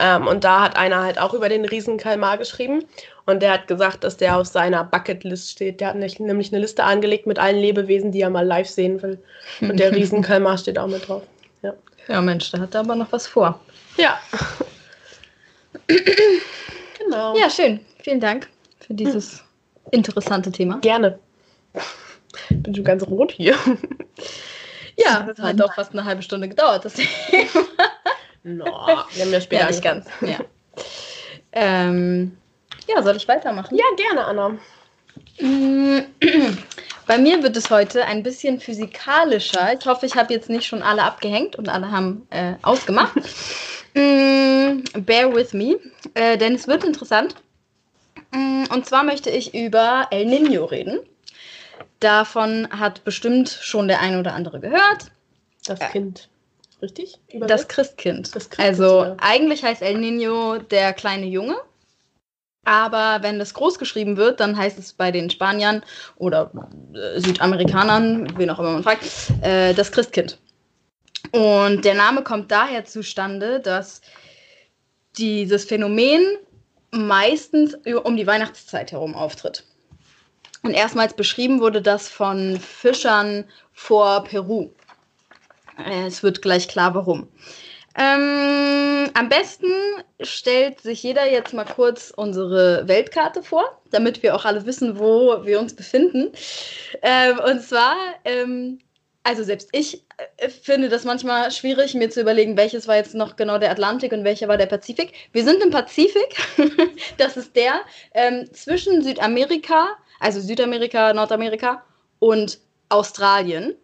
Ähm, und da hat einer halt auch über den Riesenkalmar geschrieben. Und der hat gesagt, dass der auf seiner Bucketlist steht. Der hat nicht, nämlich eine Liste angelegt mit allen Lebewesen, die er mal live sehen will. Und der Riesenkalmar steht auch mit drauf. Ja. ja, Mensch, da hat er aber noch was vor. Ja. genau. Ja, schön. Vielen Dank für dieses interessante Thema. Gerne. Bin schon ganz rot hier. Ja, das hat doch fast eine halbe Stunde gedauert, das Thema. No, wir haben ja später ja, nicht ganz. Ja. ähm, ja, soll ich weitermachen? Ja, gerne, Anna. Mm, bei mir wird es heute ein bisschen physikalischer. Ich hoffe, ich habe jetzt nicht schon alle abgehängt und alle haben äh, ausgemacht. mm, bear with me, äh, denn es wird interessant. Mm, und zwar möchte ich über El Nino reden. Davon hat bestimmt schon der ein oder andere gehört. Das Kind. Richtig? Das Christkind. das Christkind. Also ja. eigentlich heißt El Nino der kleine Junge. Aber wenn das groß geschrieben wird, dann heißt es bei den Spaniern oder äh, Südamerikanern, wen auch immer man fragt, äh, das Christkind. Und der Name kommt daher zustande, dass dieses Phänomen meistens um die Weihnachtszeit herum auftritt. Und erstmals beschrieben wurde das von Fischern vor Peru. Äh, es wird gleich klar, warum. Ähm, am besten stellt sich jeder jetzt mal kurz unsere Weltkarte vor, damit wir auch alle wissen, wo wir uns befinden. Ähm, und zwar, ähm, also selbst ich äh, finde das manchmal schwierig, mir zu überlegen, welches war jetzt noch genau der Atlantik und welcher war der Pazifik. Wir sind im Pazifik. das ist der ähm, zwischen Südamerika, also Südamerika, Nordamerika und Australien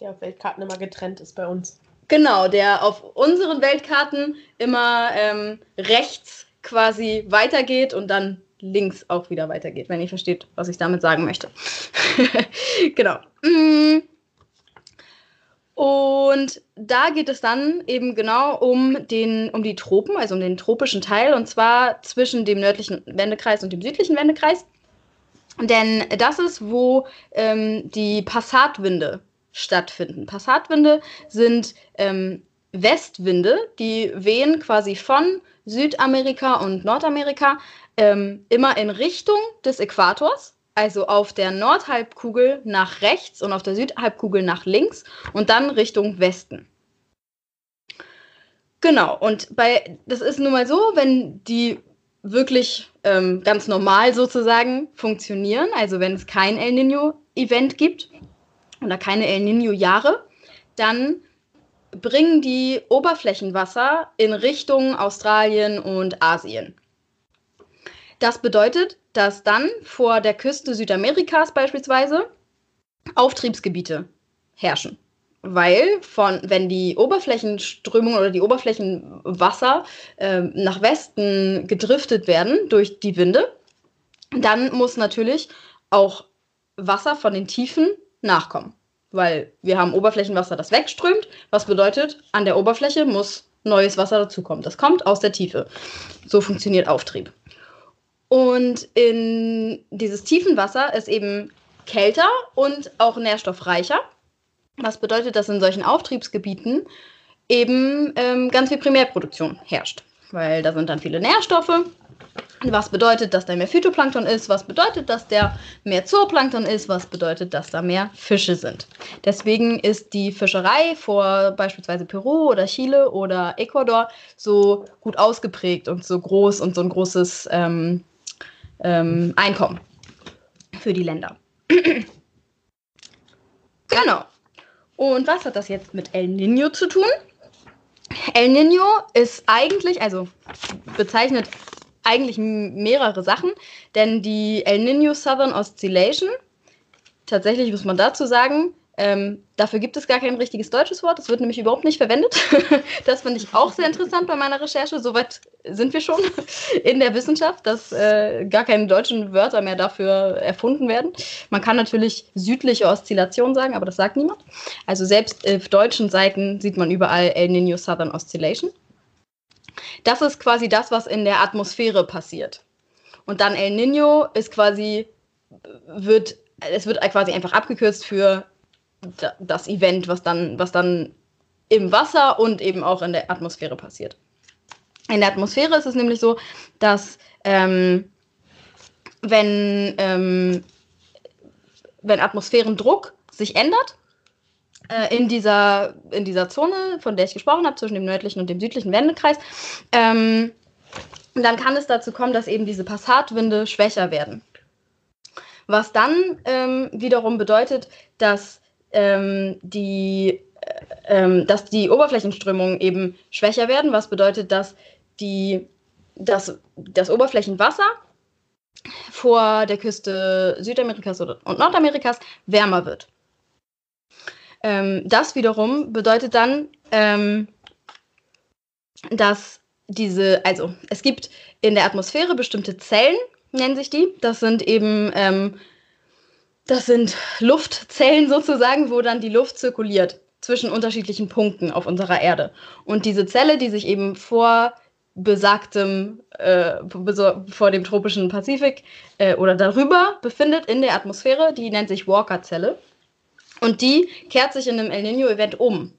der auf Weltkarten immer getrennt ist bei uns. Genau, der auf unseren Weltkarten immer ähm, rechts quasi weitergeht und dann links auch wieder weitergeht, wenn ihr versteht, was ich damit sagen möchte. genau. Mm. Und da geht es dann eben genau um, den, um die Tropen, also um den tropischen Teil, und zwar zwischen dem nördlichen Wendekreis und dem südlichen Wendekreis. Denn das ist, wo ähm, die Passatwinde stattfinden. Passatwinde sind ähm, Westwinde, die wehen quasi von Südamerika und Nordamerika ähm, immer in Richtung des Äquators also auf der Nordhalbkugel nach rechts und auf der Südhalbkugel nach links und dann Richtung Westen. Genau, und bei, das ist nun mal so, wenn die wirklich ähm, ganz normal sozusagen funktionieren, also wenn es kein El Nino-Event gibt oder keine El Nino-Jahre, dann bringen die Oberflächenwasser in Richtung Australien und Asien. Das bedeutet, dass dann vor der Küste Südamerikas beispielsweise Auftriebsgebiete herrschen. Weil von, wenn die Oberflächenströmung oder die Oberflächenwasser äh, nach Westen gedriftet werden durch die Winde, dann muss natürlich auch Wasser von den Tiefen nachkommen. Weil wir haben Oberflächenwasser, das wegströmt, was bedeutet, an der Oberfläche muss neues Wasser dazukommen. Das kommt aus der Tiefe. So funktioniert Auftrieb. Und in dieses Tiefenwasser ist eben kälter und auch nährstoffreicher. Was bedeutet, dass in solchen Auftriebsgebieten eben ähm, ganz viel Primärproduktion herrscht. Weil da sind dann viele Nährstoffe. Was bedeutet, dass da mehr Phytoplankton ist? Was bedeutet, dass da mehr Zooplankton ist? Was bedeutet, dass da mehr Fische sind? Deswegen ist die Fischerei vor beispielsweise Peru oder Chile oder Ecuador so gut ausgeprägt und so groß und so ein großes ähm, ähm, Einkommen für die Länder. genau. Und was hat das jetzt mit El Nino zu tun? El Nino ist eigentlich, also bezeichnet eigentlich mehrere Sachen, denn die El Nino Southern Oscillation, tatsächlich muss man dazu sagen, ähm, dafür gibt es gar kein richtiges deutsches Wort. Das wird nämlich überhaupt nicht verwendet. das fand ich auch sehr interessant bei meiner Recherche. Soweit sind wir schon in der Wissenschaft, dass äh, gar keine deutschen Wörter mehr dafür erfunden werden. Man kann natürlich südliche Oszillation sagen, aber das sagt niemand. Also selbst auf deutschen Seiten sieht man überall El Nino Southern Oscillation. Das ist quasi das, was in der Atmosphäre passiert. Und dann El Nino ist quasi, wird, es wird quasi einfach abgekürzt für das Event, was dann, was dann im Wasser und eben auch in der Atmosphäre passiert. In der Atmosphäre ist es nämlich so, dass ähm, wenn, ähm, wenn Atmosphärendruck sich ändert, äh, in, dieser, in dieser Zone, von der ich gesprochen habe, zwischen dem nördlichen und dem südlichen Wendekreis, ähm, dann kann es dazu kommen, dass eben diese Passatwinde schwächer werden. Was dann ähm, wiederum bedeutet, dass ähm, die, äh, ähm, dass die Oberflächenströmungen eben schwächer werden, was bedeutet, dass die, das, das Oberflächenwasser vor der Küste Südamerikas und Nordamerikas wärmer wird. Ähm, das wiederum bedeutet dann, ähm, dass diese, also es gibt in der Atmosphäre bestimmte Zellen, nennen sich die. Das sind eben ähm, das sind Luftzellen sozusagen, wo dann die Luft zirkuliert zwischen unterschiedlichen Punkten auf unserer Erde. Und diese Zelle, die sich eben vor besagtem, äh, vor dem tropischen Pazifik äh, oder darüber befindet in der Atmosphäre, die nennt sich Walker-Zelle. Und die kehrt sich in einem El Nino-Event um.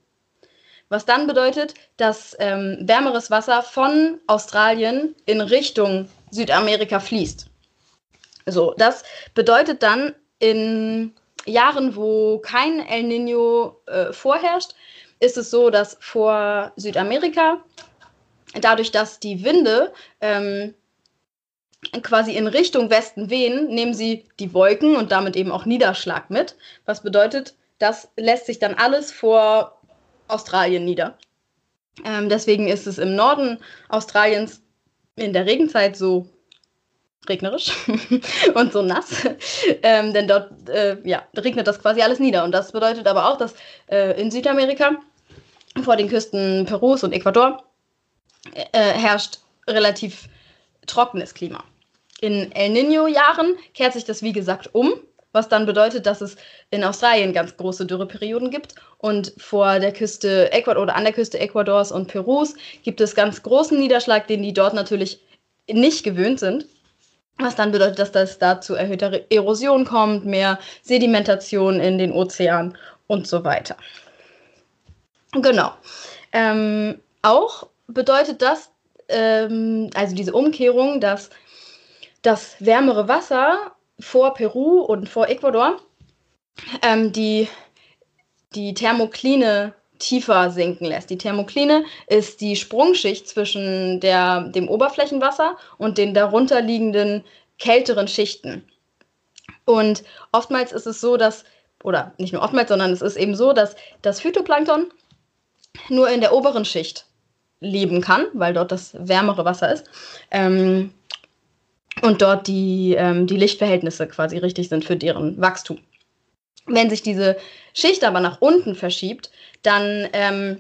Was dann bedeutet, dass ähm, wärmeres Wasser von Australien in Richtung Südamerika fließt. So, das bedeutet dann in Jahren, wo kein El Nino äh, vorherrscht, ist es so, dass vor Südamerika, dadurch, dass die Winde ähm, quasi in Richtung Westen wehen, nehmen sie die Wolken und damit eben auch Niederschlag mit. Was bedeutet, das lässt sich dann alles vor Australien nieder. Ähm, deswegen ist es im Norden Australiens in der Regenzeit so regnerisch und so nass. Ähm, denn dort äh, ja, regnet das quasi alles nieder. Und das bedeutet aber auch, dass äh, in Südamerika vor den Küsten Perus und Ecuador äh, herrscht relativ trockenes Klima. In El Nino-Jahren kehrt sich das, wie gesagt, um, was dann bedeutet, dass es in Australien ganz große Dürreperioden gibt und vor der Küste Ecuador oder an der Küste Ecuadors und Perus gibt es ganz großen Niederschlag, den die dort natürlich nicht gewöhnt sind. Was dann bedeutet, dass das da zu erhöhter Erosion kommt, mehr Sedimentation in den Ozean und so weiter. Genau. Ähm, auch bedeutet das, ähm, also diese Umkehrung, dass das wärmere Wasser vor Peru und vor Ecuador ähm, die, die Thermokline tiefer sinken lässt. Die Thermokline ist die Sprungschicht zwischen der, dem Oberflächenwasser und den darunterliegenden kälteren Schichten. Und oftmals ist es so, dass, oder nicht nur oftmals, sondern es ist eben so, dass das Phytoplankton nur in der oberen Schicht leben kann, weil dort das wärmere Wasser ist. Ähm, und dort die, ähm, die Lichtverhältnisse quasi richtig sind für deren Wachstum. Wenn sich diese Schicht aber nach unten verschiebt, dann ähm,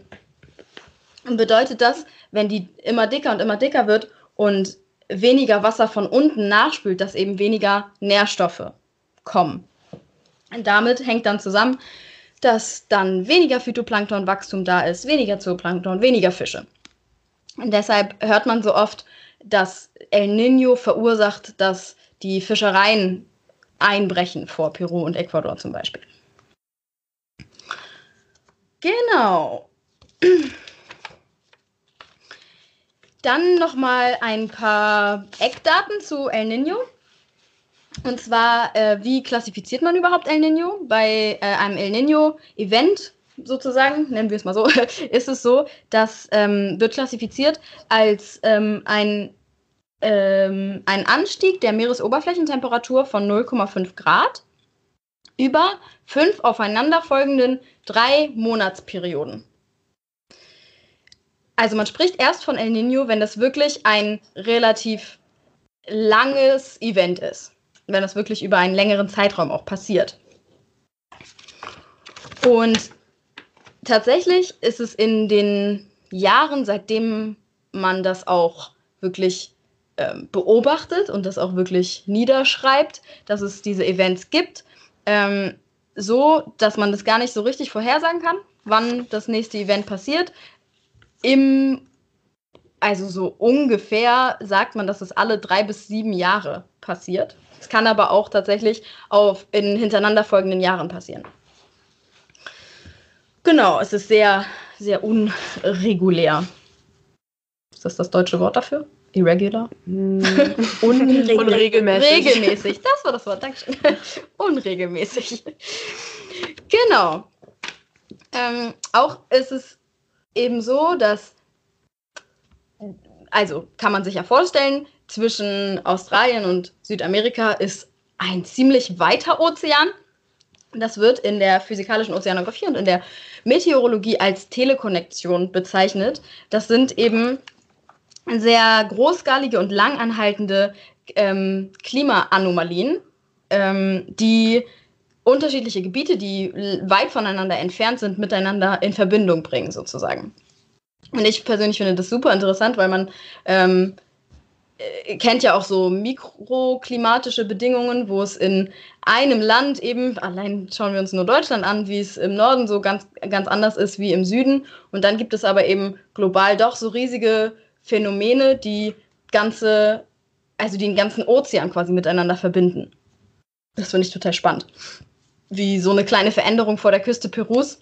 bedeutet das, wenn die immer dicker und immer dicker wird und weniger Wasser von unten nachspült, dass eben weniger Nährstoffe kommen. Und damit hängt dann zusammen, dass dann weniger Phytoplanktonwachstum da ist, weniger Zooplankton, weniger Fische. Und deshalb hört man so oft, dass El Nino verursacht, dass die Fischereien einbrechen vor Peru und Ecuador zum Beispiel. Genau. Dann nochmal ein paar Eckdaten zu El Nino. Und zwar, äh, wie klassifiziert man überhaupt El Nino? Bei äh, einem El Nino-Event sozusagen, nennen wir es mal so, ist es so, dass ähm, wird klassifiziert als ähm, ein, ähm, ein Anstieg der Meeresoberflächentemperatur von 0,5 Grad über fünf aufeinanderfolgenden drei Monatsperioden. Also man spricht erst von El Nino, wenn das wirklich ein relativ langes Event ist. Wenn das wirklich über einen längeren Zeitraum auch passiert. Und tatsächlich ist es in den Jahren, seitdem man das auch wirklich äh, beobachtet und das auch wirklich niederschreibt, dass es diese Events gibt, ähm, so, dass man das gar nicht so richtig vorhersagen kann, wann das nächste Event passiert. Im, also so ungefähr sagt man, dass es alle drei bis sieben Jahre passiert. Es kann aber auch tatsächlich auf, in hintereinander folgenden Jahren passieren. Genau, es ist sehr, sehr unregulär. Ist das das deutsche Wort dafür? Irregular? Mm. Unregelmäßig. Unregelmäßig. Regelmäßig, das war das Wort, Dankeschön. Unregelmäßig. Genau. Ähm, auch ist es eben so, dass, also kann man sich ja vorstellen, zwischen Australien und Südamerika ist ein ziemlich weiter Ozean. Das wird in der physikalischen Ozeanographie und in der Meteorologie als Telekonnektion bezeichnet. Das sind eben sehr großskalige und langanhaltende ähm, Klimaanomalien, ähm, die unterschiedliche Gebiete, die weit voneinander entfernt sind, miteinander in Verbindung bringen, sozusagen. Und ich persönlich finde das super interessant, weil man ähm, äh, kennt ja auch so mikroklimatische Bedingungen, wo es in einem Land eben, allein schauen wir uns nur Deutschland an, wie es im Norden so ganz, ganz anders ist wie im Süden. Und dann gibt es aber eben global doch so riesige Phänomene, die ganze, also den ganzen Ozean quasi miteinander verbinden. Das finde ich total spannend. Wie so eine kleine Veränderung vor der Küste Perus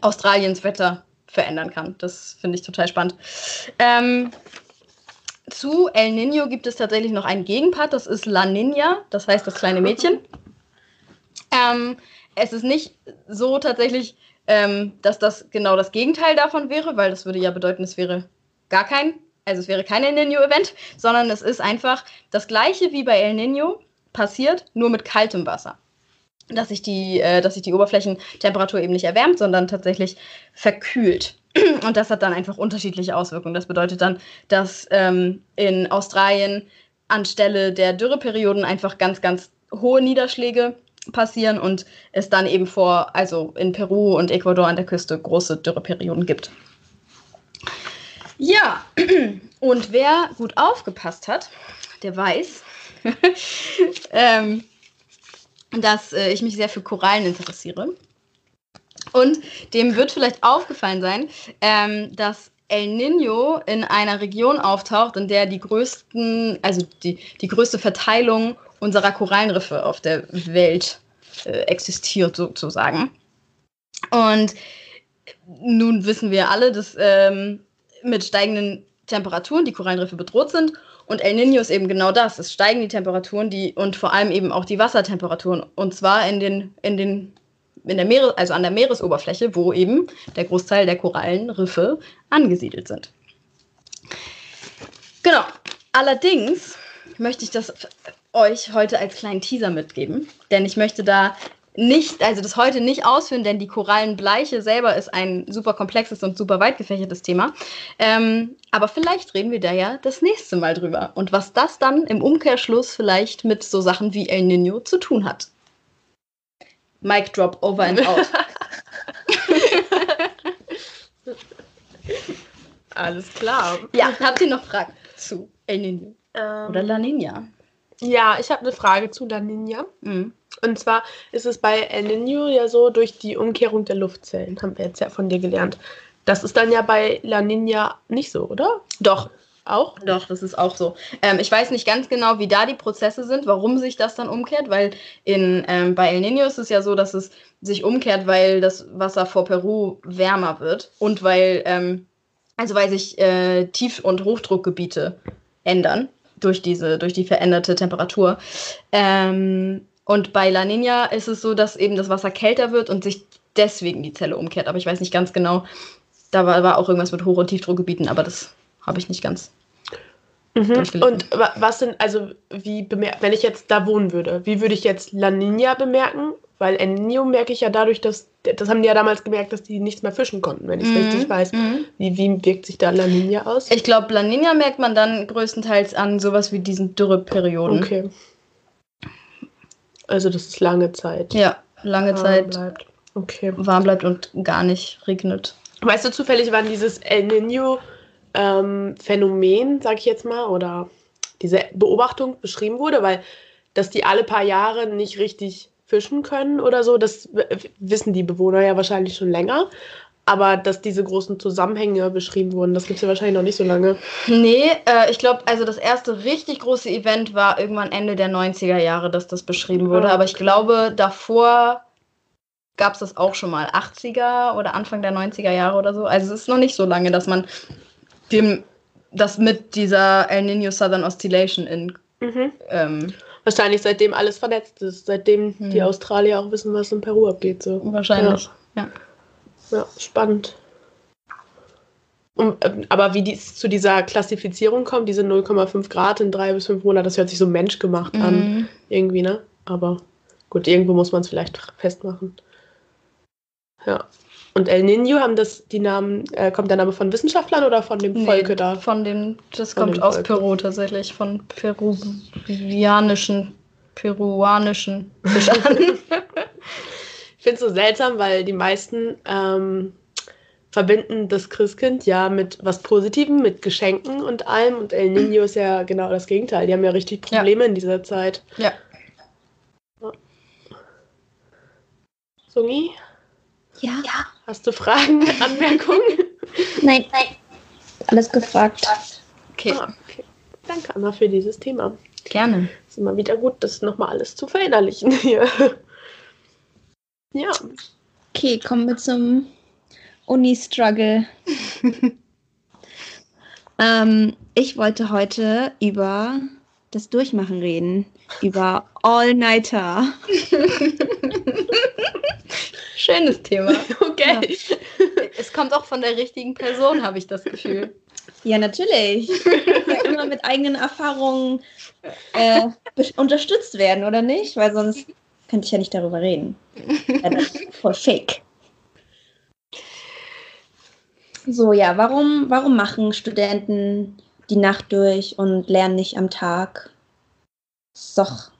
Australiens Wetter verändern kann. Das finde ich total spannend. Ähm, zu El Nino gibt es tatsächlich noch einen Gegenpart, das ist La Nina, das heißt das kleine Mädchen. Ähm, es ist nicht so tatsächlich, ähm, dass das genau das Gegenteil davon wäre, weil das würde ja bedeuten, es wäre gar kein, also es wäre kein El Nino-Event, sondern es ist einfach das gleiche wie bei El Nino passiert, nur mit kaltem Wasser. Dass sich die, äh, dass sich die Oberflächentemperatur eben nicht erwärmt, sondern tatsächlich verkühlt. Und das hat dann einfach unterschiedliche Auswirkungen. Das bedeutet dann, dass ähm, in Australien anstelle der Dürreperioden einfach ganz, ganz hohe Niederschläge passieren und es dann eben vor, also in Peru und Ecuador an der Küste große Dürreperioden gibt. Ja, und wer gut aufgepasst hat, der weiß, ähm, dass äh, ich mich sehr für Korallen interessiere. Und dem wird vielleicht aufgefallen sein, ähm, dass El Nino in einer Region auftaucht, in der die größten, also die, die größte Verteilung unserer Korallenriffe auf der Welt äh, existiert, sozusagen. Und nun wissen wir alle, dass ähm, mit steigenden Temperaturen die Korallenriffe bedroht sind. Und El Nino ist eben genau das. Es steigen die Temperaturen die, und vor allem eben auch die Wassertemperaturen. Und zwar in den, in den in der Meere, also an der Meeresoberfläche, wo eben der Großteil der Korallenriffe angesiedelt sind. Genau. Allerdings möchte ich das euch heute als kleinen Teaser mitgeben, denn ich möchte da nicht, also das heute nicht ausführen, denn die Korallenbleiche selber ist ein super komplexes und super weit gefächertes Thema. Ähm, aber vielleicht reden wir da ja das nächste Mal drüber und was das dann im Umkehrschluss vielleicht mit so Sachen wie El Nino zu tun hat. Mic drop over and out. Alles klar. Ja, habt ihr noch Fragen zu El Nino? Ähm, Oder La Nina? Ja, ich habe eine Frage zu La Nina. Mhm. Und zwar ist es bei El Nino ja so, durch die Umkehrung der Luftzellen, haben wir jetzt ja von dir gelernt. Das ist dann ja bei La Nina nicht so, oder? Doch, auch? Doch, das ist auch so. Ähm, ich weiß nicht ganz genau, wie da die Prozesse sind, warum sich das dann umkehrt, weil in, ähm, bei El Nino ist es ja so, dass es sich umkehrt, weil das Wasser vor Peru wärmer wird und weil, ähm, also weil sich äh, Tief- und Hochdruckgebiete ändern durch diese, durch die veränderte Temperatur. Ähm, und bei La Nina ist es so, dass eben das Wasser kälter wird und sich deswegen die Zelle umkehrt. Aber ich weiß nicht ganz genau. Da war, war auch irgendwas mit Hoch- und Tiefdruckgebieten, aber das habe ich nicht ganz. Mhm. Und was sind, also wie wenn ich jetzt da wohnen würde, wie würde ich jetzt La Nina bemerken? Weil El Nino merke ich ja dadurch, dass, das haben die ja damals gemerkt, dass die nichts mehr fischen konnten, wenn ich es mhm. richtig weiß. Mhm. Wie, wie wirkt sich da La Nina aus? Ich glaube, La Nina merkt man dann größtenteils an sowas wie diesen Dürreperioden. Okay. Also das ist lange Zeit. Ja, lange Zeit bleibt. Okay. warm bleibt und gar nicht regnet. Weißt du zufällig, wann dieses El Nino ähm, Phänomen, sag ich jetzt mal, oder diese Beobachtung beschrieben wurde, weil dass die alle paar Jahre nicht richtig fischen können oder so, das wissen die Bewohner ja wahrscheinlich schon länger. Aber dass diese großen Zusammenhänge beschrieben wurden, das gibt es ja wahrscheinlich noch nicht so lange. Nee, äh, ich glaube, also das erste richtig große Event war irgendwann Ende der 90er Jahre, dass das beschrieben wurde. Aber ich glaube, davor gab es das auch schon mal. 80er oder Anfang der 90er Jahre oder so. Also es ist noch nicht so lange, dass man dem, das mit dieser El Nino Southern Oscillation in. Mhm. Ähm, Wahrscheinlich seitdem alles vernetzt ist, seitdem mhm. die Australier auch wissen, was in Peru abgeht. So. Wahrscheinlich, ja. Ja, ja spannend. Und, ähm, aber wie dies zu dieser Klassifizierung kommt, diese 0,5 Grad in drei bis fünf Monaten, das hört sich so menschgemacht mhm. an. Irgendwie, ne? Aber gut, irgendwo muss man es vielleicht festmachen. Ja. Und El Nino haben das, die Namen, äh, kommt der Name von Wissenschaftlern oder von dem nee, Volke da? Von dem, das von kommt aus Volke. Peru tatsächlich, von peruvianischen, peruanischen Fischern. ich finde es so seltsam, weil die meisten ähm, verbinden das Christkind ja mit was Positivem, mit Geschenken und allem. Und El Nino ist ja genau das Gegenteil. Die haben ja richtig Probleme ja. in dieser Zeit. Ja. Sungi? Ja. ja. Hast du Fragen, Anmerkungen? nein, nein. Alles gefragt. Okay. Ah, okay. Danke, Anna, für dieses Thema. Gerne. ist immer wieder gut, das nochmal alles zu verinnerlichen hier. ja. Okay, kommen wir zum Uni-Struggle. ähm, ich wollte heute über das Durchmachen reden. Über All-Nighter. Schönes Thema. Okay. Ja. Es kommt auch von der richtigen Person, habe ich das Gefühl. Ja, natürlich. Immer mit eigenen Erfahrungen äh, unterstützt werden, oder nicht? Weil sonst könnte ich ja nicht darüber reden. Ja, das ist voll fake. So, ja, warum, warum machen Studenten die Nacht durch und lernen nicht am Tag? ist doch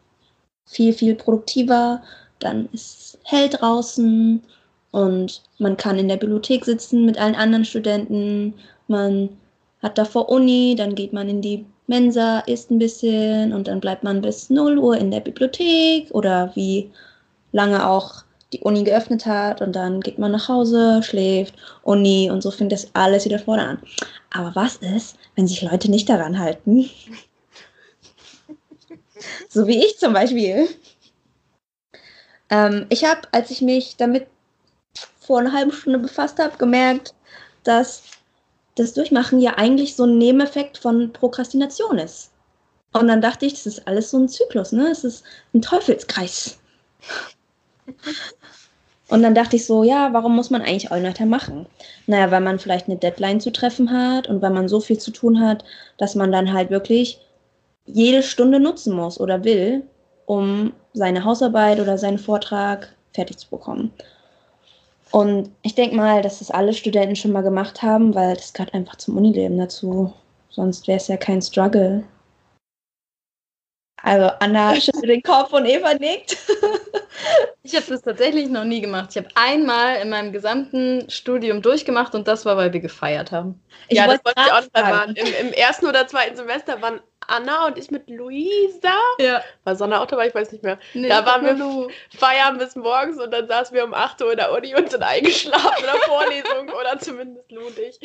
viel, viel produktiver dann ist es hell draußen und man kann in der Bibliothek sitzen mit allen anderen Studenten. Man hat davor Uni, dann geht man in die Mensa, isst ein bisschen und dann bleibt man bis 0 Uhr in der Bibliothek oder wie lange auch die Uni geöffnet hat und dann geht man nach Hause, schläft, Uni und so fängt das alles wieder vorne an. Aber was ist, wenn sich Leute nicht daran halten? so wie ich zum Beispiel. Ähm, ich habe, als ich mich damit vor einer halben Stunde befasst habe, gemerkt, dass das Durchmachen ja eigentlich so ein Nebeneffekt von Prokrastination ist. Und dann dachte ich, das ist alles so ein Zyklus, ne? Es ist ein Teufelskreis. Und dann dachte ich so, ja, warum muss man eigentlich All-Nighter machen? Naja, weil man vielleicht eine Deadline zu treffen hat und weil man so viel zu tun hat, dass man dann halt wirklich jede Stunde nutzen muss oder will, um seine Hausarbeit oder seinen Vortrag fertig zu bekommen. Und ich denke mal, dass das alle Studenten schon mal gemacht haben, weil das gehört einfach zum Unileben dazu. Sonst wäre es ja kein Struggle. Also Anna schüttelt den Kopf und Eva nickt. ich habe das tatsächlich noch nie gemacht. Ich habe einmal in meinem gesamten Studium durchgemacht und das war, weil wir gefeiert haben. Ich ja, das wollte ich auch nicht sagen. Im, Im ersten oder zweiten Semester waren Anna und ich mit Luisa. Ja. War Sonne auch dabei? Ich weiß nicht mehr. Nee, da waren wir Lu. feiern bis morgens und dann saßen wir um 8 Uhr in der Uni und sind eingeschlafen in der Vorlesung oder zumindest Lu und ich.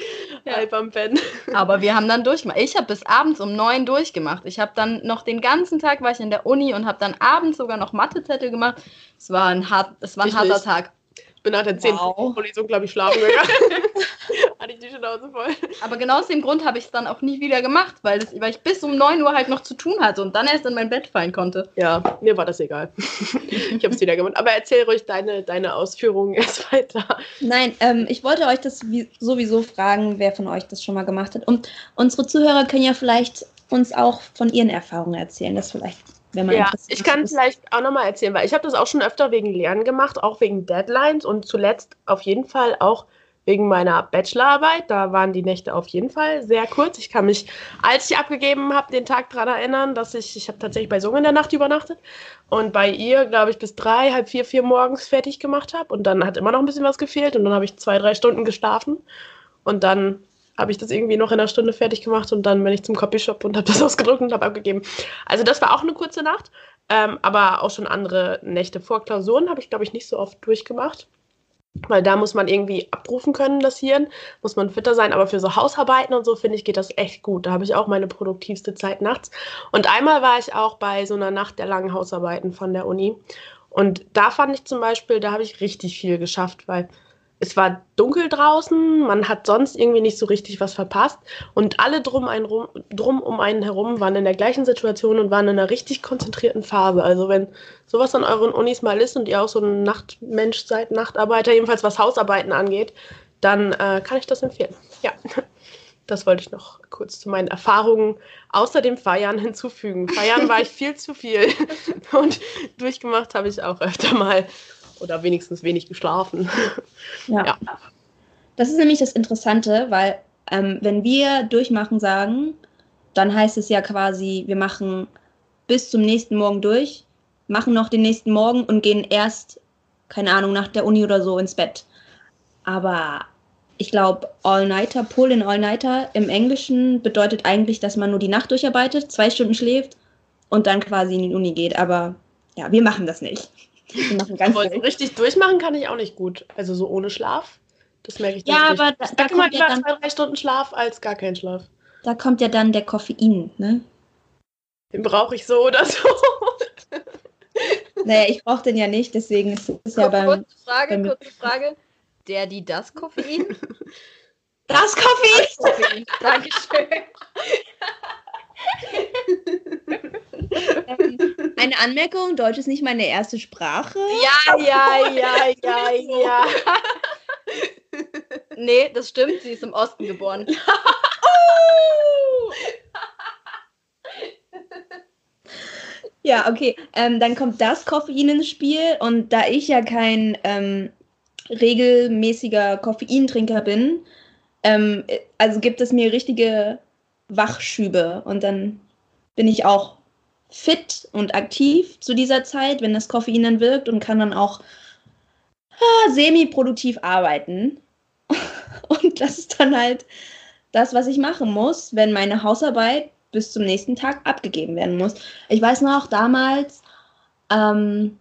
Ja. Halb am Pen. Aber wir haben dann durchgemacht. Ich habe bis abends um 9 durchgemacht. Ich habe dann noch den ganzen Tag war ich in der Uni und habe dann abends sogar noch Mathezettel gemacht. Es war ein, hart, es war ein harter nicht. Tag. Ich bin nach der 10. Wow. Vorlesung, glaube ich, schlafen gegangen. Hatte ich die Schnauze voll. Aber genau aus dem Grund habe ich es dann auch nie wieder gemacht, weil, das, weil ich bis um 9 Uhr halt noch zu tun hatte und dann erst in mein Bett fallen konnte. Ja, mir war das egal. ich habe es wieder gemacht. Aber erzähl ruhig deine, deine Ausführungen erst weiter. Nein, ähm, ich wollte euch das sowieso fragen, wer von euch das schon mal gemacht hat. Und unsere Zuhörer können ja vielleicht uns auch von ihren Erfahrungen erzählen. Das vielleicht wenn man ja, ich kann ist. vielleicht auch nochmal erzählen, weil ich habe das auch schon öfter wegen Lernen gemacht, auch wegen Deadlines und zuletzt auf jeden Fall auch wegen meiner Bachelorarbeit. Da waren die Nächte auf jeden Fall sehr kurz. Ich kann mich, als ich abgegeben habe, den Tag daran erinnern, dass ich, ich habe tatsächlich bei Sung in der Nacht übernachtet und bei ihr, glaube ich, bis drei, halb vier, vier morgens fertig gemacht habe und dann hat immer noch ein bisschen was gefehlt und dann habe ich zwei, drei Stunden geschlafen und dann habe ich das irgendwie noch in einer Stunde fertig gemacht und dann bin ich zum Copyshop und habe das ausgedruckt und habe abgegeben. Also das war auch eine kurze Nacht, ähm, aber auch schon andere Nächte vor Klausuren habe ich, glaube ich, nicht so oft durchgemacht. Weil da muss man irgendwie abrufen können, das Hirn, muss man fitter sein. Aber für so Hausarbeiten und so, finde ich, geht das echt gut. Da habe ich auch meine produktivste Zeit nachts. Und einmal war ich auch bei so einer Nacht der langen Hausarbeiten von der Uni. Und da fand ich zum Beispiel, da habe ich richtig viel geschafft, weil es war dunkel draußen, man hat sonst irgendwie nicht so richtig was verpasst und alle drum, ein, rum, drum um einen herum waren in der gleichen Situation und waren in einer richtig konzentrierten Phase. Also wenn sowas an euren Unis mal ist und ihr auch so ein Nachtmensch seid, Nachtarbeiter, jedenfalls was Hausarbeiten angeht, dann äh, kann ich das empfehlen. Ja, das wollte ich noch kurz zu meinen Erfahrungen außer dem Feiern hinzufügen. Feiern war ich viel zu viel und durchgemacht habe ich auch öfter mal oder wenigstens wenig geschlafen. Ja. ja. Das ist nämlich das Interessante, weil ähm, wenn wir durchmachen sagen, dann heißt es ja quasi, wir machen bis zum nächsten Morgen durch, machen noch den nächsten Morgen und gehen erst, keine Ahnung, nach der Uni oder so ins Bett. Aber ich glaube, All-Nighter, Pull in All-Nighter im Englischen bedeutet eigentlich, dass man nur die Nacht durcharbeitet, zwei Stunden schläft und dann quasi in die Uni geht. Aber ja, wir machen das nicht. Machen ganz Aber so richtig durchmachen kann ich auch nicht gut. Also so ohne Schlaf. Das merke ich Ja, aber da, da kommt ja dann zwei, drei Stunden Schlaf als gar kein Schlaf. Da kommt ja dann der Koffein, ne? Den brauche ich so oder so. naja, ich brauche den ja nicht, deswegen ist es ja beim. Kurze Frage, beim kurze Frage. Der, die, das Koffein? Das Koffein! Das Koffein. Dankeschön. Eine Anmerkung, Deutsch ist nicht meine erste Sprache. Ja, ja, ja, ja, ja. nee, das stimmt, sie ist im Osten geboren. ja, okay. Ähm, dann kommt das Koffein ins Spiel und da ich ja kein ähm, regelmäßiger Koffeintrinker bin, ähm, also gibt es mir richtige Wachschübe und dann bin ich auch fit und aktiv zu dieser Zeit, wenn das Koffein dann wirkt und kann dann auch ah, semi-produktiv arbeiten. Und das ist dann halt das, was ich machen muss, wenn meine Hausarbeit bis zum nächsten Tag abgegeben werden muss. Ich weiß noch, damals, ähm,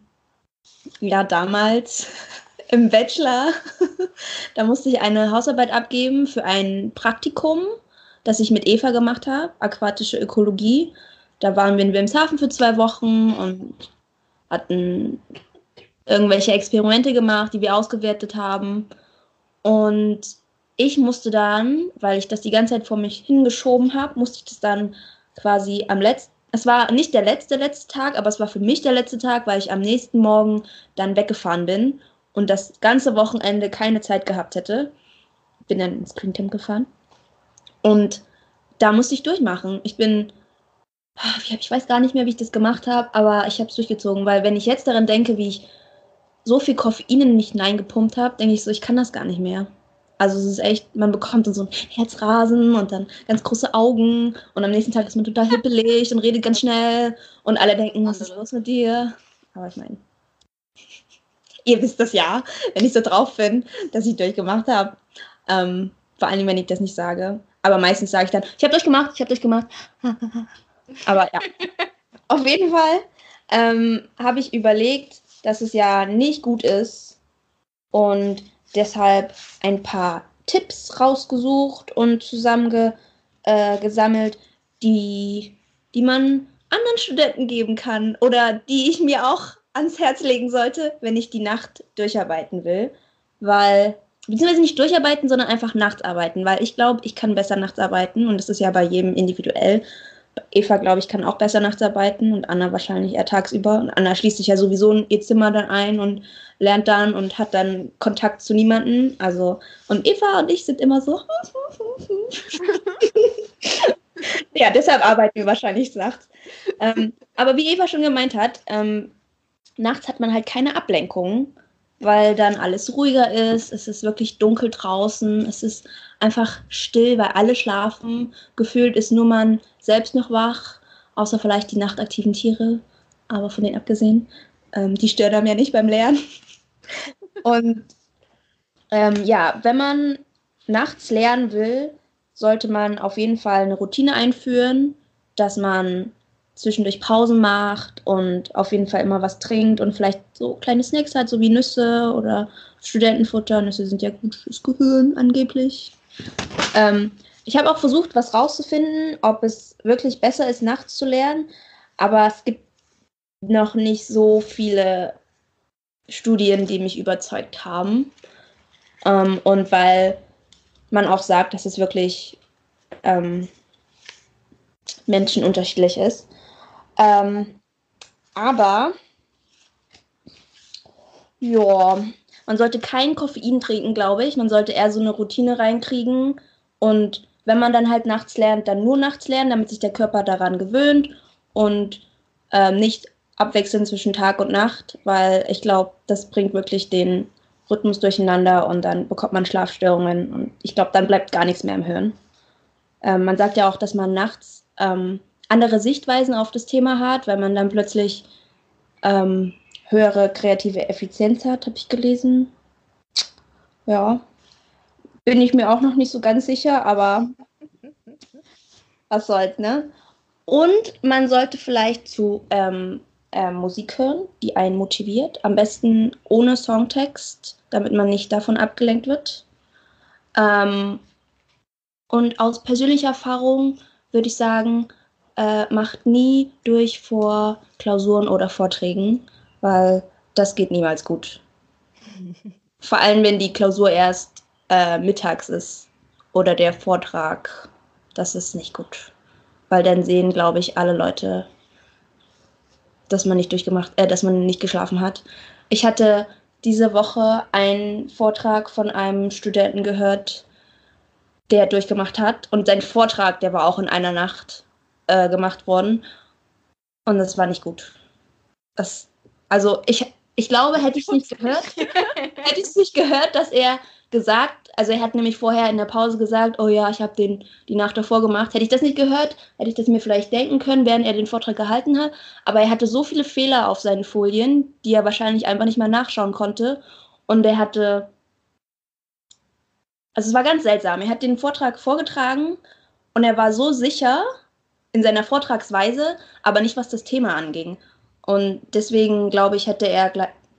ja, damals im Bachelor, da musste ich eine Hausarbeit abgeben für ein Praktikum, das ich mit Eva gemacht habe, aquatische Ökologie. Da waren wir in Wilmshaven für zwei Wochen und hatten irgendwelche Experimente gemacht, die wir ausgewertet haben. Und ich musste dann, weil ich das die ganze Zeit vor mich hingeschoben habe, musste ich das dann quasi am letzten, es war nicht der letzte letzte Tag, aber es war für mich der letzte Tag, weil ich am nächsten Morgen dann weggefahren bin und das ganze Wochenende keine Zeit gehabt hätte. Bin dann ins Screencamp gefahren. Und da musste ich durchmachen. Ich bin, ich weiß gar nicht mehr, wie ich das gemacht habe, aber ich habe es durchgezogen, weil wenn ich jetzt daran denke, wie ich so viel Koffein in mich hineingepumpt habe, denke ich so, ich kann das gar nicht mehr. Also es ist echt, man bekommt dann so ein Herzrasen und dann ganz große Augen und am nächsten Tag ist man total hippelig und redet ganz schnell und alle denken, was ist los mit dir? Aber ich meine, ihr wisst das ja, wenn ich so drauf bin, dass ich durchgemacht habe. Ähm, vor allem, wenn ich das nicht sage. Aber meistens sage ich dann, ich habe durchgemacht, ich habe durchgemacht. Aber ja, auf jeden Fall ähm, habe ich überlegt, dass es ja nicht gut ist und deshalb ein paar Tipps rausgesucht und zusammengesammelt, äh, die, die man anderen Studenten geben kann oder die ich mir auch ans Herz legen sollte, wenn ich die Nacht durcharbeiten will. Weil, beziehungsweise nicht durcharbeiten, sondern einfach nachts arbeiten, weil ich glaube, ich kann besser nachts arbeiten und das ist ja bei jedem individuell. Eva, glaube ich, kann auch besser nachts arbeiten und Anna wahrscheinlich eher tagsüber. Und Anna schließt sich ja sowieso in ihr Zimmer dann ein und lernt dann und hat dann Kontakt zu niemandem. Also, und Eva und ich sind immer so. ja, deshalb arbeiten wir wahrscheinlich nachts. Ähm, aber wie Eva schon gemeint hat, ähm, nachts hat man halt keine Ablenkung, weil dann alles ruhiger ist. Es ist wirklich dunkel draußen. Es ist einfach still, weil alle schlafen. Gefühlt ist nur man selbst noch wach, außer vielleicht die nachtaktiven Tiere. Aber von denen abgesehen, ähm, die stören einem ja nicht beim Lernen. Und ähm, ja, wenn man nachts lernen will, sollte man auf jeden Fall eine Routine einführen, dass man zwischendurch Pausen macht und auf jeden Fall immer was trinkt und vielleicht so kleine Snacks hat, so wie Nüsse oder Studentenfutter. Nüsse sind ja gut fürs Gehirn angeblich. Ähm, ich habe auch versucht, was rauszufinden, ob es wirklich besser ist, nachts zu lernen, aber es gibt noch nicht so viele Studien, die mich überzeugt haben. Ähm, und weil man auch sagt, dass es wirklich ähm, Menschen unterschiedlich ist. Ähm, aber ja, man sollte kein Koffein trinken, glaube ich. Man sollte eher so eine Routine reinkriegen. Und wenn man dann halt nachts lernt, dann nur nachts lernen, damit sich der Körper daran gewöhnt und ähm, nicht abwechseln zwischen Tag und Nacht, weil ich glaube, das bringt wirklich den Rhythmus durcheinander und dann bekommt man Schlafstörungen und ich glaube, dann bleibt gar nichts mehr im Hirn. Ähm, man sagt ja auch, dass man nachts ähm, andere Sichtweisen auf das Thema hat, weil man dann plötzlich ähm, höhere kreative Effizienz hat, habe ich gelesen. Ja, bin ich mir auch noch nicht so ganz sicher, aber was soll's, ne? Und man sollte vielleicht zu ähm, äh, Musik hören, die einen motiviert. Am besten ohne Songtext, damit man nicht davon abgelenkt wird. Ähm, und aus persönlicher Erfahrung würde ich sagen, äh, macht nie durch vor Klausuren oder Vorträgen, weil das geht niemals gut. Vor allem, wenn die Klausur erst äh, mittags ist oder der Vortrag. Das ist nicht gut. Weil dann sehen, glaube ich, alle Leute, dass man nicht durchgemacht, äh, dass man nicht geschlafen hat. Ich hatte diese Woche einen Vortrag von einem Studenten gehört, der durchgemacht hat. Und sein Vortrag, der war auch in einer Nacht äh, gemacht worden. Und das war nicht gut. Das, also ich, ich glaube, hätte ich es nicht gehört, hätte ich es nicht gehört, dass er gesagt also er hat nämlich vorher in der Pause gesagt, oh ja, ich habe den die Nacht davor gemacht. Hätte ich das nicht gehört, hätte ich das mir vielleicht denken können, während er den Vortrag gehalten hat. Aber er hatte so viele Fehler auf seinen Folien, die er wahrscheinlich einfach nicht mehr nachschauen konnte. Und er hatte, also es war ganz seltsam. Er hat den Vortrag vorgetragen und er war so sicher in seiner Vortragsweise, aber nicht was das Thema anging. Und deswegen glaube ich, hätte er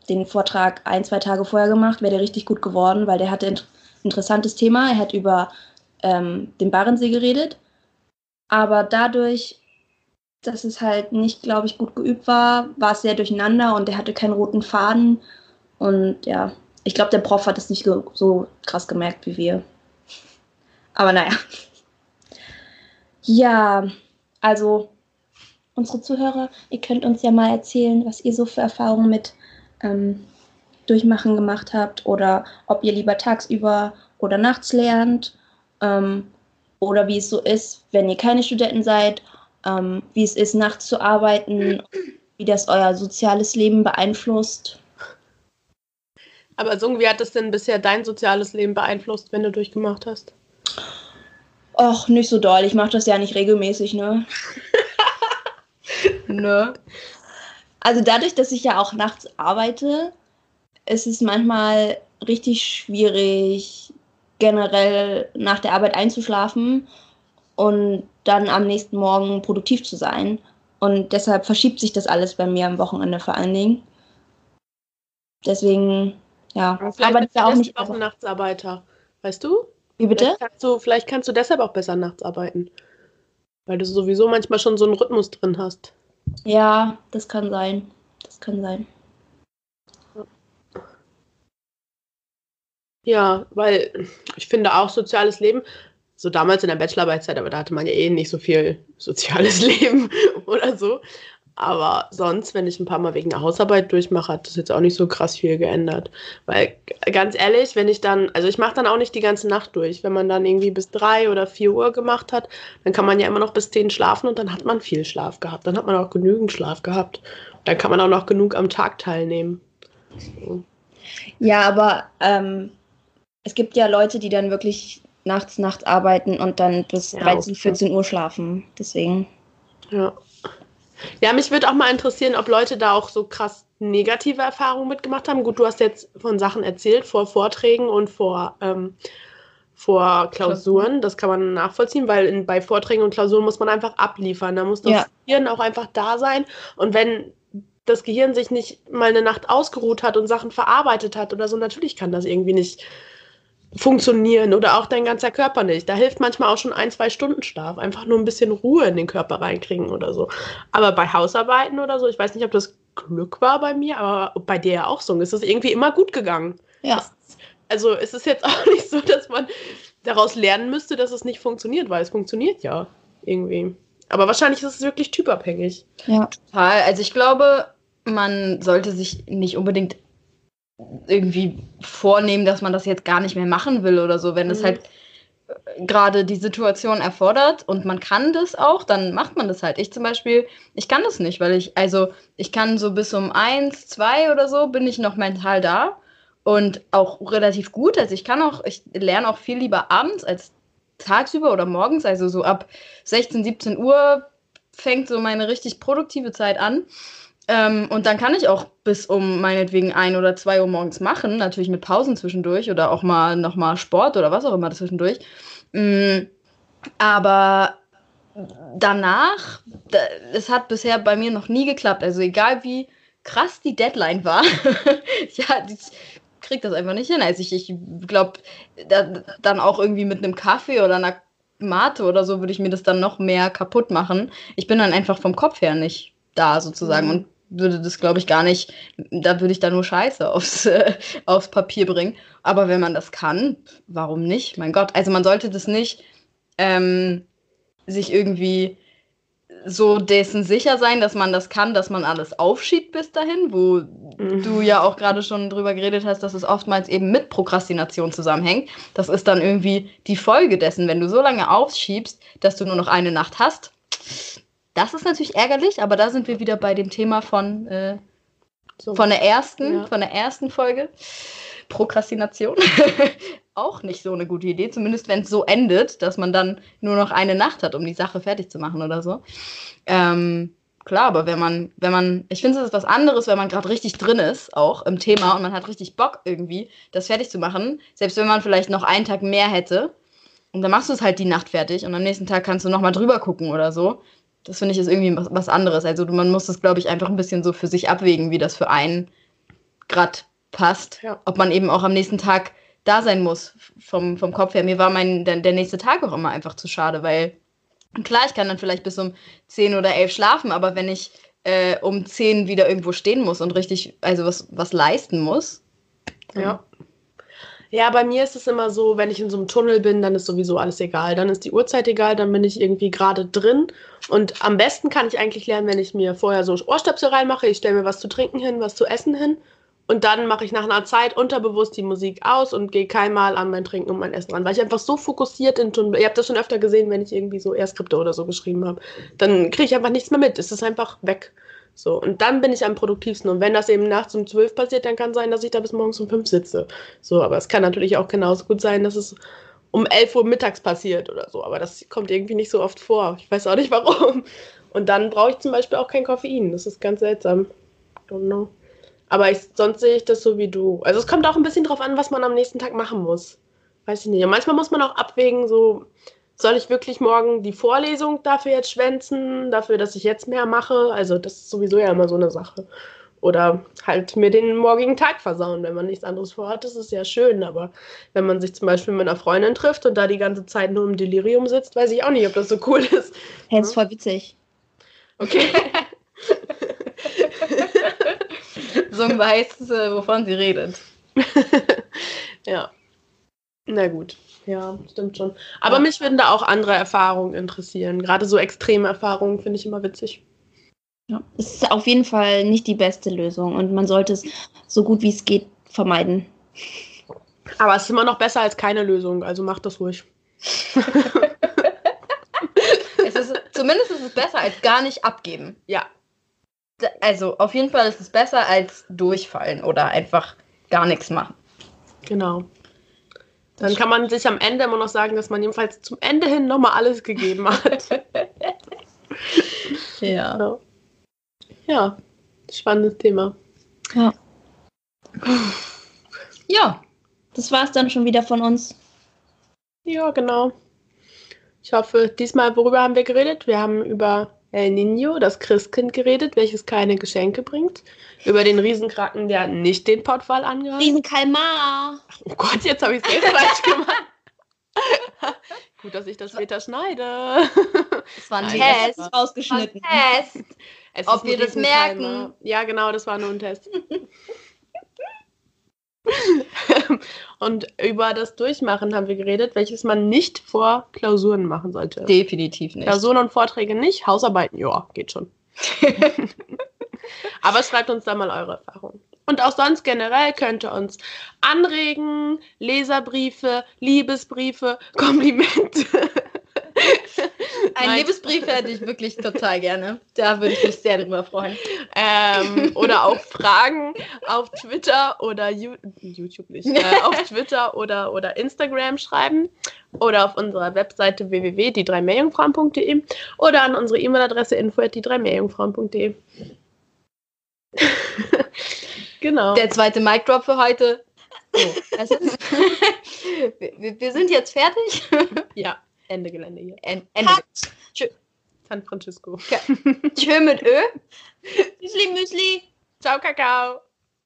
den Vortrag ein, zwei Tage vorher gemacht, wäre der richtig gut geworden, weil der hatte ein interessantes Thema. Er hat über ähm, den Barentssee geredet. Aber dadurch, dass es halt nicht, glaube ich, gut geübt war, war es sehr durcheinander und er hatte keinen roten Faden. Und ja, ich glaube, der Prof hat es nicht so krass gemerkt wie wir. Aber naja. Ja, also unsere Zuhörer, ihr könnt uns ja mal erzählen, was ihr so für Erfahrungen mit ähm, Durchmachen gemacht habt oder ob ihr lieber tagsüber oder nachts lernt ähm, oder wie es so ist, wenn ihr keine Studenten seid, ähm, wie es ist, nachts zu arbeiten, wie das euer soziales Leben beeinflusst. Aber so, wie hat das denn bisher dein soziales Leben beeinflusst, wenn du durchgemacht hast? Och, nicht so doll. Ich mache das ja nicht regelmäßig, ne? ne? Also dadurch, dass ich ja auch nachts arbeite, ist es manchmal richtig schwierig, generell nach der Arbeit einzuschlafen und dann am nächsten Morgen produktiv zu sein. Und deshalb verschiebt sich das alles bei mir am Wochenende vor allen Dingen. Deswegen, ja, aber das ist ja auch nicht auch ein Nachtsarbeiter, weißt du? Wie bitte? Vielleicht kannst, du, vielleicht kannst du deshalb auch besser nachts arbeiten. Weil du sowieso manchmal schon so einen Rhythmus drin hast. Ja, das kann sein. Das kann sein. Ja, weil ich finde auch soziales Leben, so damals in der Bachelorarbeitszeit, aber da hatte man ja eh nicht so viel soziales Leben oder so. Aber sonst, wenn ich ein paar Mal wegen der Hausarbeit durchmache, hat das jetzt auch nicht so krass viel geändert. Weil ganz ehrlich, wenn ich dann, also ich mache dann auch nicht die ganze Nacht durch. Wenn man dann irgendwie bis drei oder vier Uhr gemacht hat, dann kann man ja immer noch bis zehn schlafen und dann hat man viel Schlaf gehabt. Dann hat man auch genügend Schlaf gehabt. Dann kann man auch noch genug am Tag teilnehmen. So. Ja, aber ähm, es gibt ja Leute, die dann wirklich nachts, nachts arbeiten und dann bis ja, 13, 14 Uhr schlafen. Deswegen. Ja. Ja, mich würde auch mal interessieren, ob Leute da auch so krass negative Erfahrungen mitgemacht haben. Gut, du hast jetzt von Sachen erzählt, vor Vorträgen und vor, ähm, vor Klausuren. Das kann man nachvollziehen, weil in, bei Vorträgen und Klausuren muss man einfach abliefern. Da muss das ja. Gehirn auch einfach da sein. Und wenn das Gehirn sich nicht mal eine Nacht ausgeruht hat und Sachen verarbeitet hat oder so, natürlich kann das irgendwie nicht funktionieren oder auch dein ganzer Körper nicht. Da hilft manchmal auch schon ein, zwei Stunden Schlaf. Einfach nur ein bisschen Ruhe in den Körper reinkriegen oder so. Aber bei Hausarbeiten oder so, ich weiß nicht, ob das Glück war bei mir, aber bei dir ja auch so. Ist es irgendwie immer gut gegangen. Ja. Das, also es ist jetzt auch nicht so, dass man daraus lernen müsste, dass es nicht funktioniert, weil es funktioniert ja irgendwie. Aber wahrscheinlich ist es wirklich typabhängig. Ja, total. Also ich glaube, man sollte sich nicht unbedingt irgendwie vornehmen, dass man das jetzt gar nicht mehr machen will oder so. Wenn mhm. es halt äh, gerade die Situation erfordert und man kann das auch, dann macht man das halt. Ich zum Beispiel, ich kann das nicht, weil ich, also ich kann so bis um eins, zwei oder so bin ich noch mental da und auch relativ gut. Also ich kann auch, ich lerne auch viel lieber abends als tagsüber oder morgens. Also so ab 16, 17 Uhr fängt so meine richtig produktive Zeit an. Ähm, und dann kann ich auch bis um meinetwegen ein oder zwei Uhr morgens machen, natürlich mit Pausen zwischendurch oder auch mal nochmal Sport oder was auch immer zwischendurch. Mm, aber danach, es hat bisher bei mir noch nie geklappt. Also egal wie krass die Deadline war, ja, ich krieg das einfach nicht hin. Also ich, ich glaube, da, dann auch irgendwie mit einem Kaffee oder einer Mate oder so würde ich mir das dann noch mehr kaputt machen. Ich bin dann einfach vom Kopf her nicht da sozusagen. Mhm. Und würde das, glaube ich, gar nicht, da würde ich da nur Scheiße aufs, äh, aufs Papier bringen. Aber wenn man das kann, warum nicht? Mein Gott, also man sollte das nicht ähm, sich irgendwie so dessen sicher sein, dass man das kann, dass man alles aufschiebt bis dahin, wo mhm. du ja auch gerade schon drüber geredet hast, dass es oftmals eben mit Prokrastination zusammenhängt. Das ist dann irgendwie die Folge dessen, wenn du so lange aufschiebst, dass du nur noch eine Nacht hast das ist natürlich ärgerlich, aber da sind wir wieder bei dem Thema von, äh, so. von, der, ersten, ja. von der ersten Folge. Prokrastination. auch nicht so eine gute Idee, zumindest wenn es so endet, dass man dann nur noch eine Nacht hat, um die Sache fertig zu machen oder so. Ähm, klar, aber wenn man, wenn man, ich finde es ist was anderes, wenn man gerade richtig drin ist, auch im Thema und man hat richtig Bock irgendwie, das fertig zu machen, selbst wenn man vielleicht noch einen Tag mehr hätte. Und dann machst du es halt die Nacht fertig und am nächsten Tag kannst du nochmal drüber gucken oder so. Das finde ich ist irgendwie was, anderes. Also man muss das, glaube ich, einfach ein bisschen so für sich abwägen, wie das für einen gerade passt. Ja. Ob man eben auch am nächsten Tag da sein muss vom, vom Kopf her. Mir war mein, der, der nächste Tag auch immer einfach zu schade, weil klar, ich kann dann vielleicht bis um 10 oder 11 schlafen, aber wenn ich äh, um 10 wieder irgendwo stehen muss und richtig, also was, was leisten muss. Ja. Ja, bei mir ist es immer so, wenn ich in so einem Tunnel bin, dann ist sowieso alles egal. Dann ist die Uhrzeit egal, dann bin ich irgendwie gerade drin. Und am besten kann ich eigentlich lernen, wenn ich mir vorher so Ohrstöpsel reinmache. Ich stelle mir was zu trinken hin, was zu essen hin. Und dann mache ich nach einer Zeit unterbewusst die Musik aus und gehe keinmal an mein Trinken und mein Essen ran. Weil ich einfach so fokussiert in Tunnel. Ihr habt das schon öfter gesehen, wenn ich irgendwie so Erskripte oder so geschrieben habe. Dann kriege ich einfach nichts mehr mit. Es ist einfach weg. So, und dann bin ich am produktivsten. Und wenn das eben nachts um 12 passiert, dann kann sein, dass ich da bis morgens um 5 sitze. So, aber es kann natürlich auch genauso gut sein, dass es um 11 Uhr mittags passiert oder so. Aber das kommt irgendwie nicht so oft vor. Ich weiß auch nicht warum. Und dann brauche ich zum Beispiel auch kein Koffein. Das ist ganz seltsam. Don't know. Aber ich, sonst sehe ich das so wie du. Also es kommt auch ein bisschen drauf an, was man am nächsten Tag machen muss. Weiß ich nicht. Und manchmal muss man auch abwägen, so soll ich wirklich morgen die Vorlesung dafür jetzt schwänzen, dafür, dass ich jetzt mehr mache? Also das ist sowieso ja immer so eine Sache. Oder halt mir den morgigen Tag versauen, wenn man nichts anderes vorhat. Das ist ja schön, aber wenn man sich zum Beispiel mit einer Freundin trifft und da die ganze Zeit nur im Delirium sitzt, weiß ich auch nicht, ob das so cool ist. Hey, ist voll witzig. Okay. So weiß, äh, wovon sie redet. ja. Na gut. Ja, stimmt schon. Aber ja. mich würden da auch andere Erfahrungen interessieren. Gerade so extreme Erfahrungen finde ich immer witzig. Ja, es ist auf jeden Fall nicht die beste Lösung und man sollte es so gut wie es geht vermeiden. Aber es ist immer noch besser als keine Lösung, also macht das ruhig. es ist, zumindest ist es besser als gar nicht abgeben. Ja. Also auf jeden Fall ist es besser als durchfallen oder einfach gar nichts machen. Genau. Dann kann man sich am Ende immer noch sagen, dass man jedenfalls zum Ende hin nochmal alles gegeben hat. ja. ja. Ja, spannendes Thema. Ja. Ja, das war es dann schon wieder von uns. Ja, genau. Ich hoffe, diesmal, worüber haben wir geredet? Wir haben über El Nino, das Christkind, geredet, welches keine Geschenke bringt. Über den Riesenkraken, der nicht den Pottwall angehört. Riesenkalmar. Oh Gott, jetzt habe ich es selbst falsch gemacht. Gut, dass ich das später schneide. Es war ein Test. War rausgeschnitten. Ein Test. Ob wir das merken. Ja, genau, das war nur ein Test. Und über das Durchmachen haben wir geredet, welches man nicht vor Klausuren machen sollte. Definitiv nicht. Klausuren und Vorträge nicht, Hausarbeiten, ja, geht schon. Aber schreibt uns da mal eure Erfahrungen. Und auch sonst generell könnt ihr uns anregen, Leserbriefe, Liebesbriefe, Komplimente. Ein Liebesbrief hätte ich wirklich total gerne. Da würde ich mich sehr drüber freuen. Ähm, oder auch Fragen auf Twitter oder You YouTube nicht, äh, auf Twitter oder, oder Instagram schreiben oder auf unserer Webseite www.die3mehrjungfrauen.de oder an unsere E-Mail-Adresse info@die3mehrjungfrauen.de. genau. Der zweite Mic Drop für heute. So, also, wir, wir sind jetzt fertig. ja. Ende Gelände hier. En Ende. Tschö. San Francisco. Tschö mit Ö. Müsli, Müsli. Ciao, Kakao.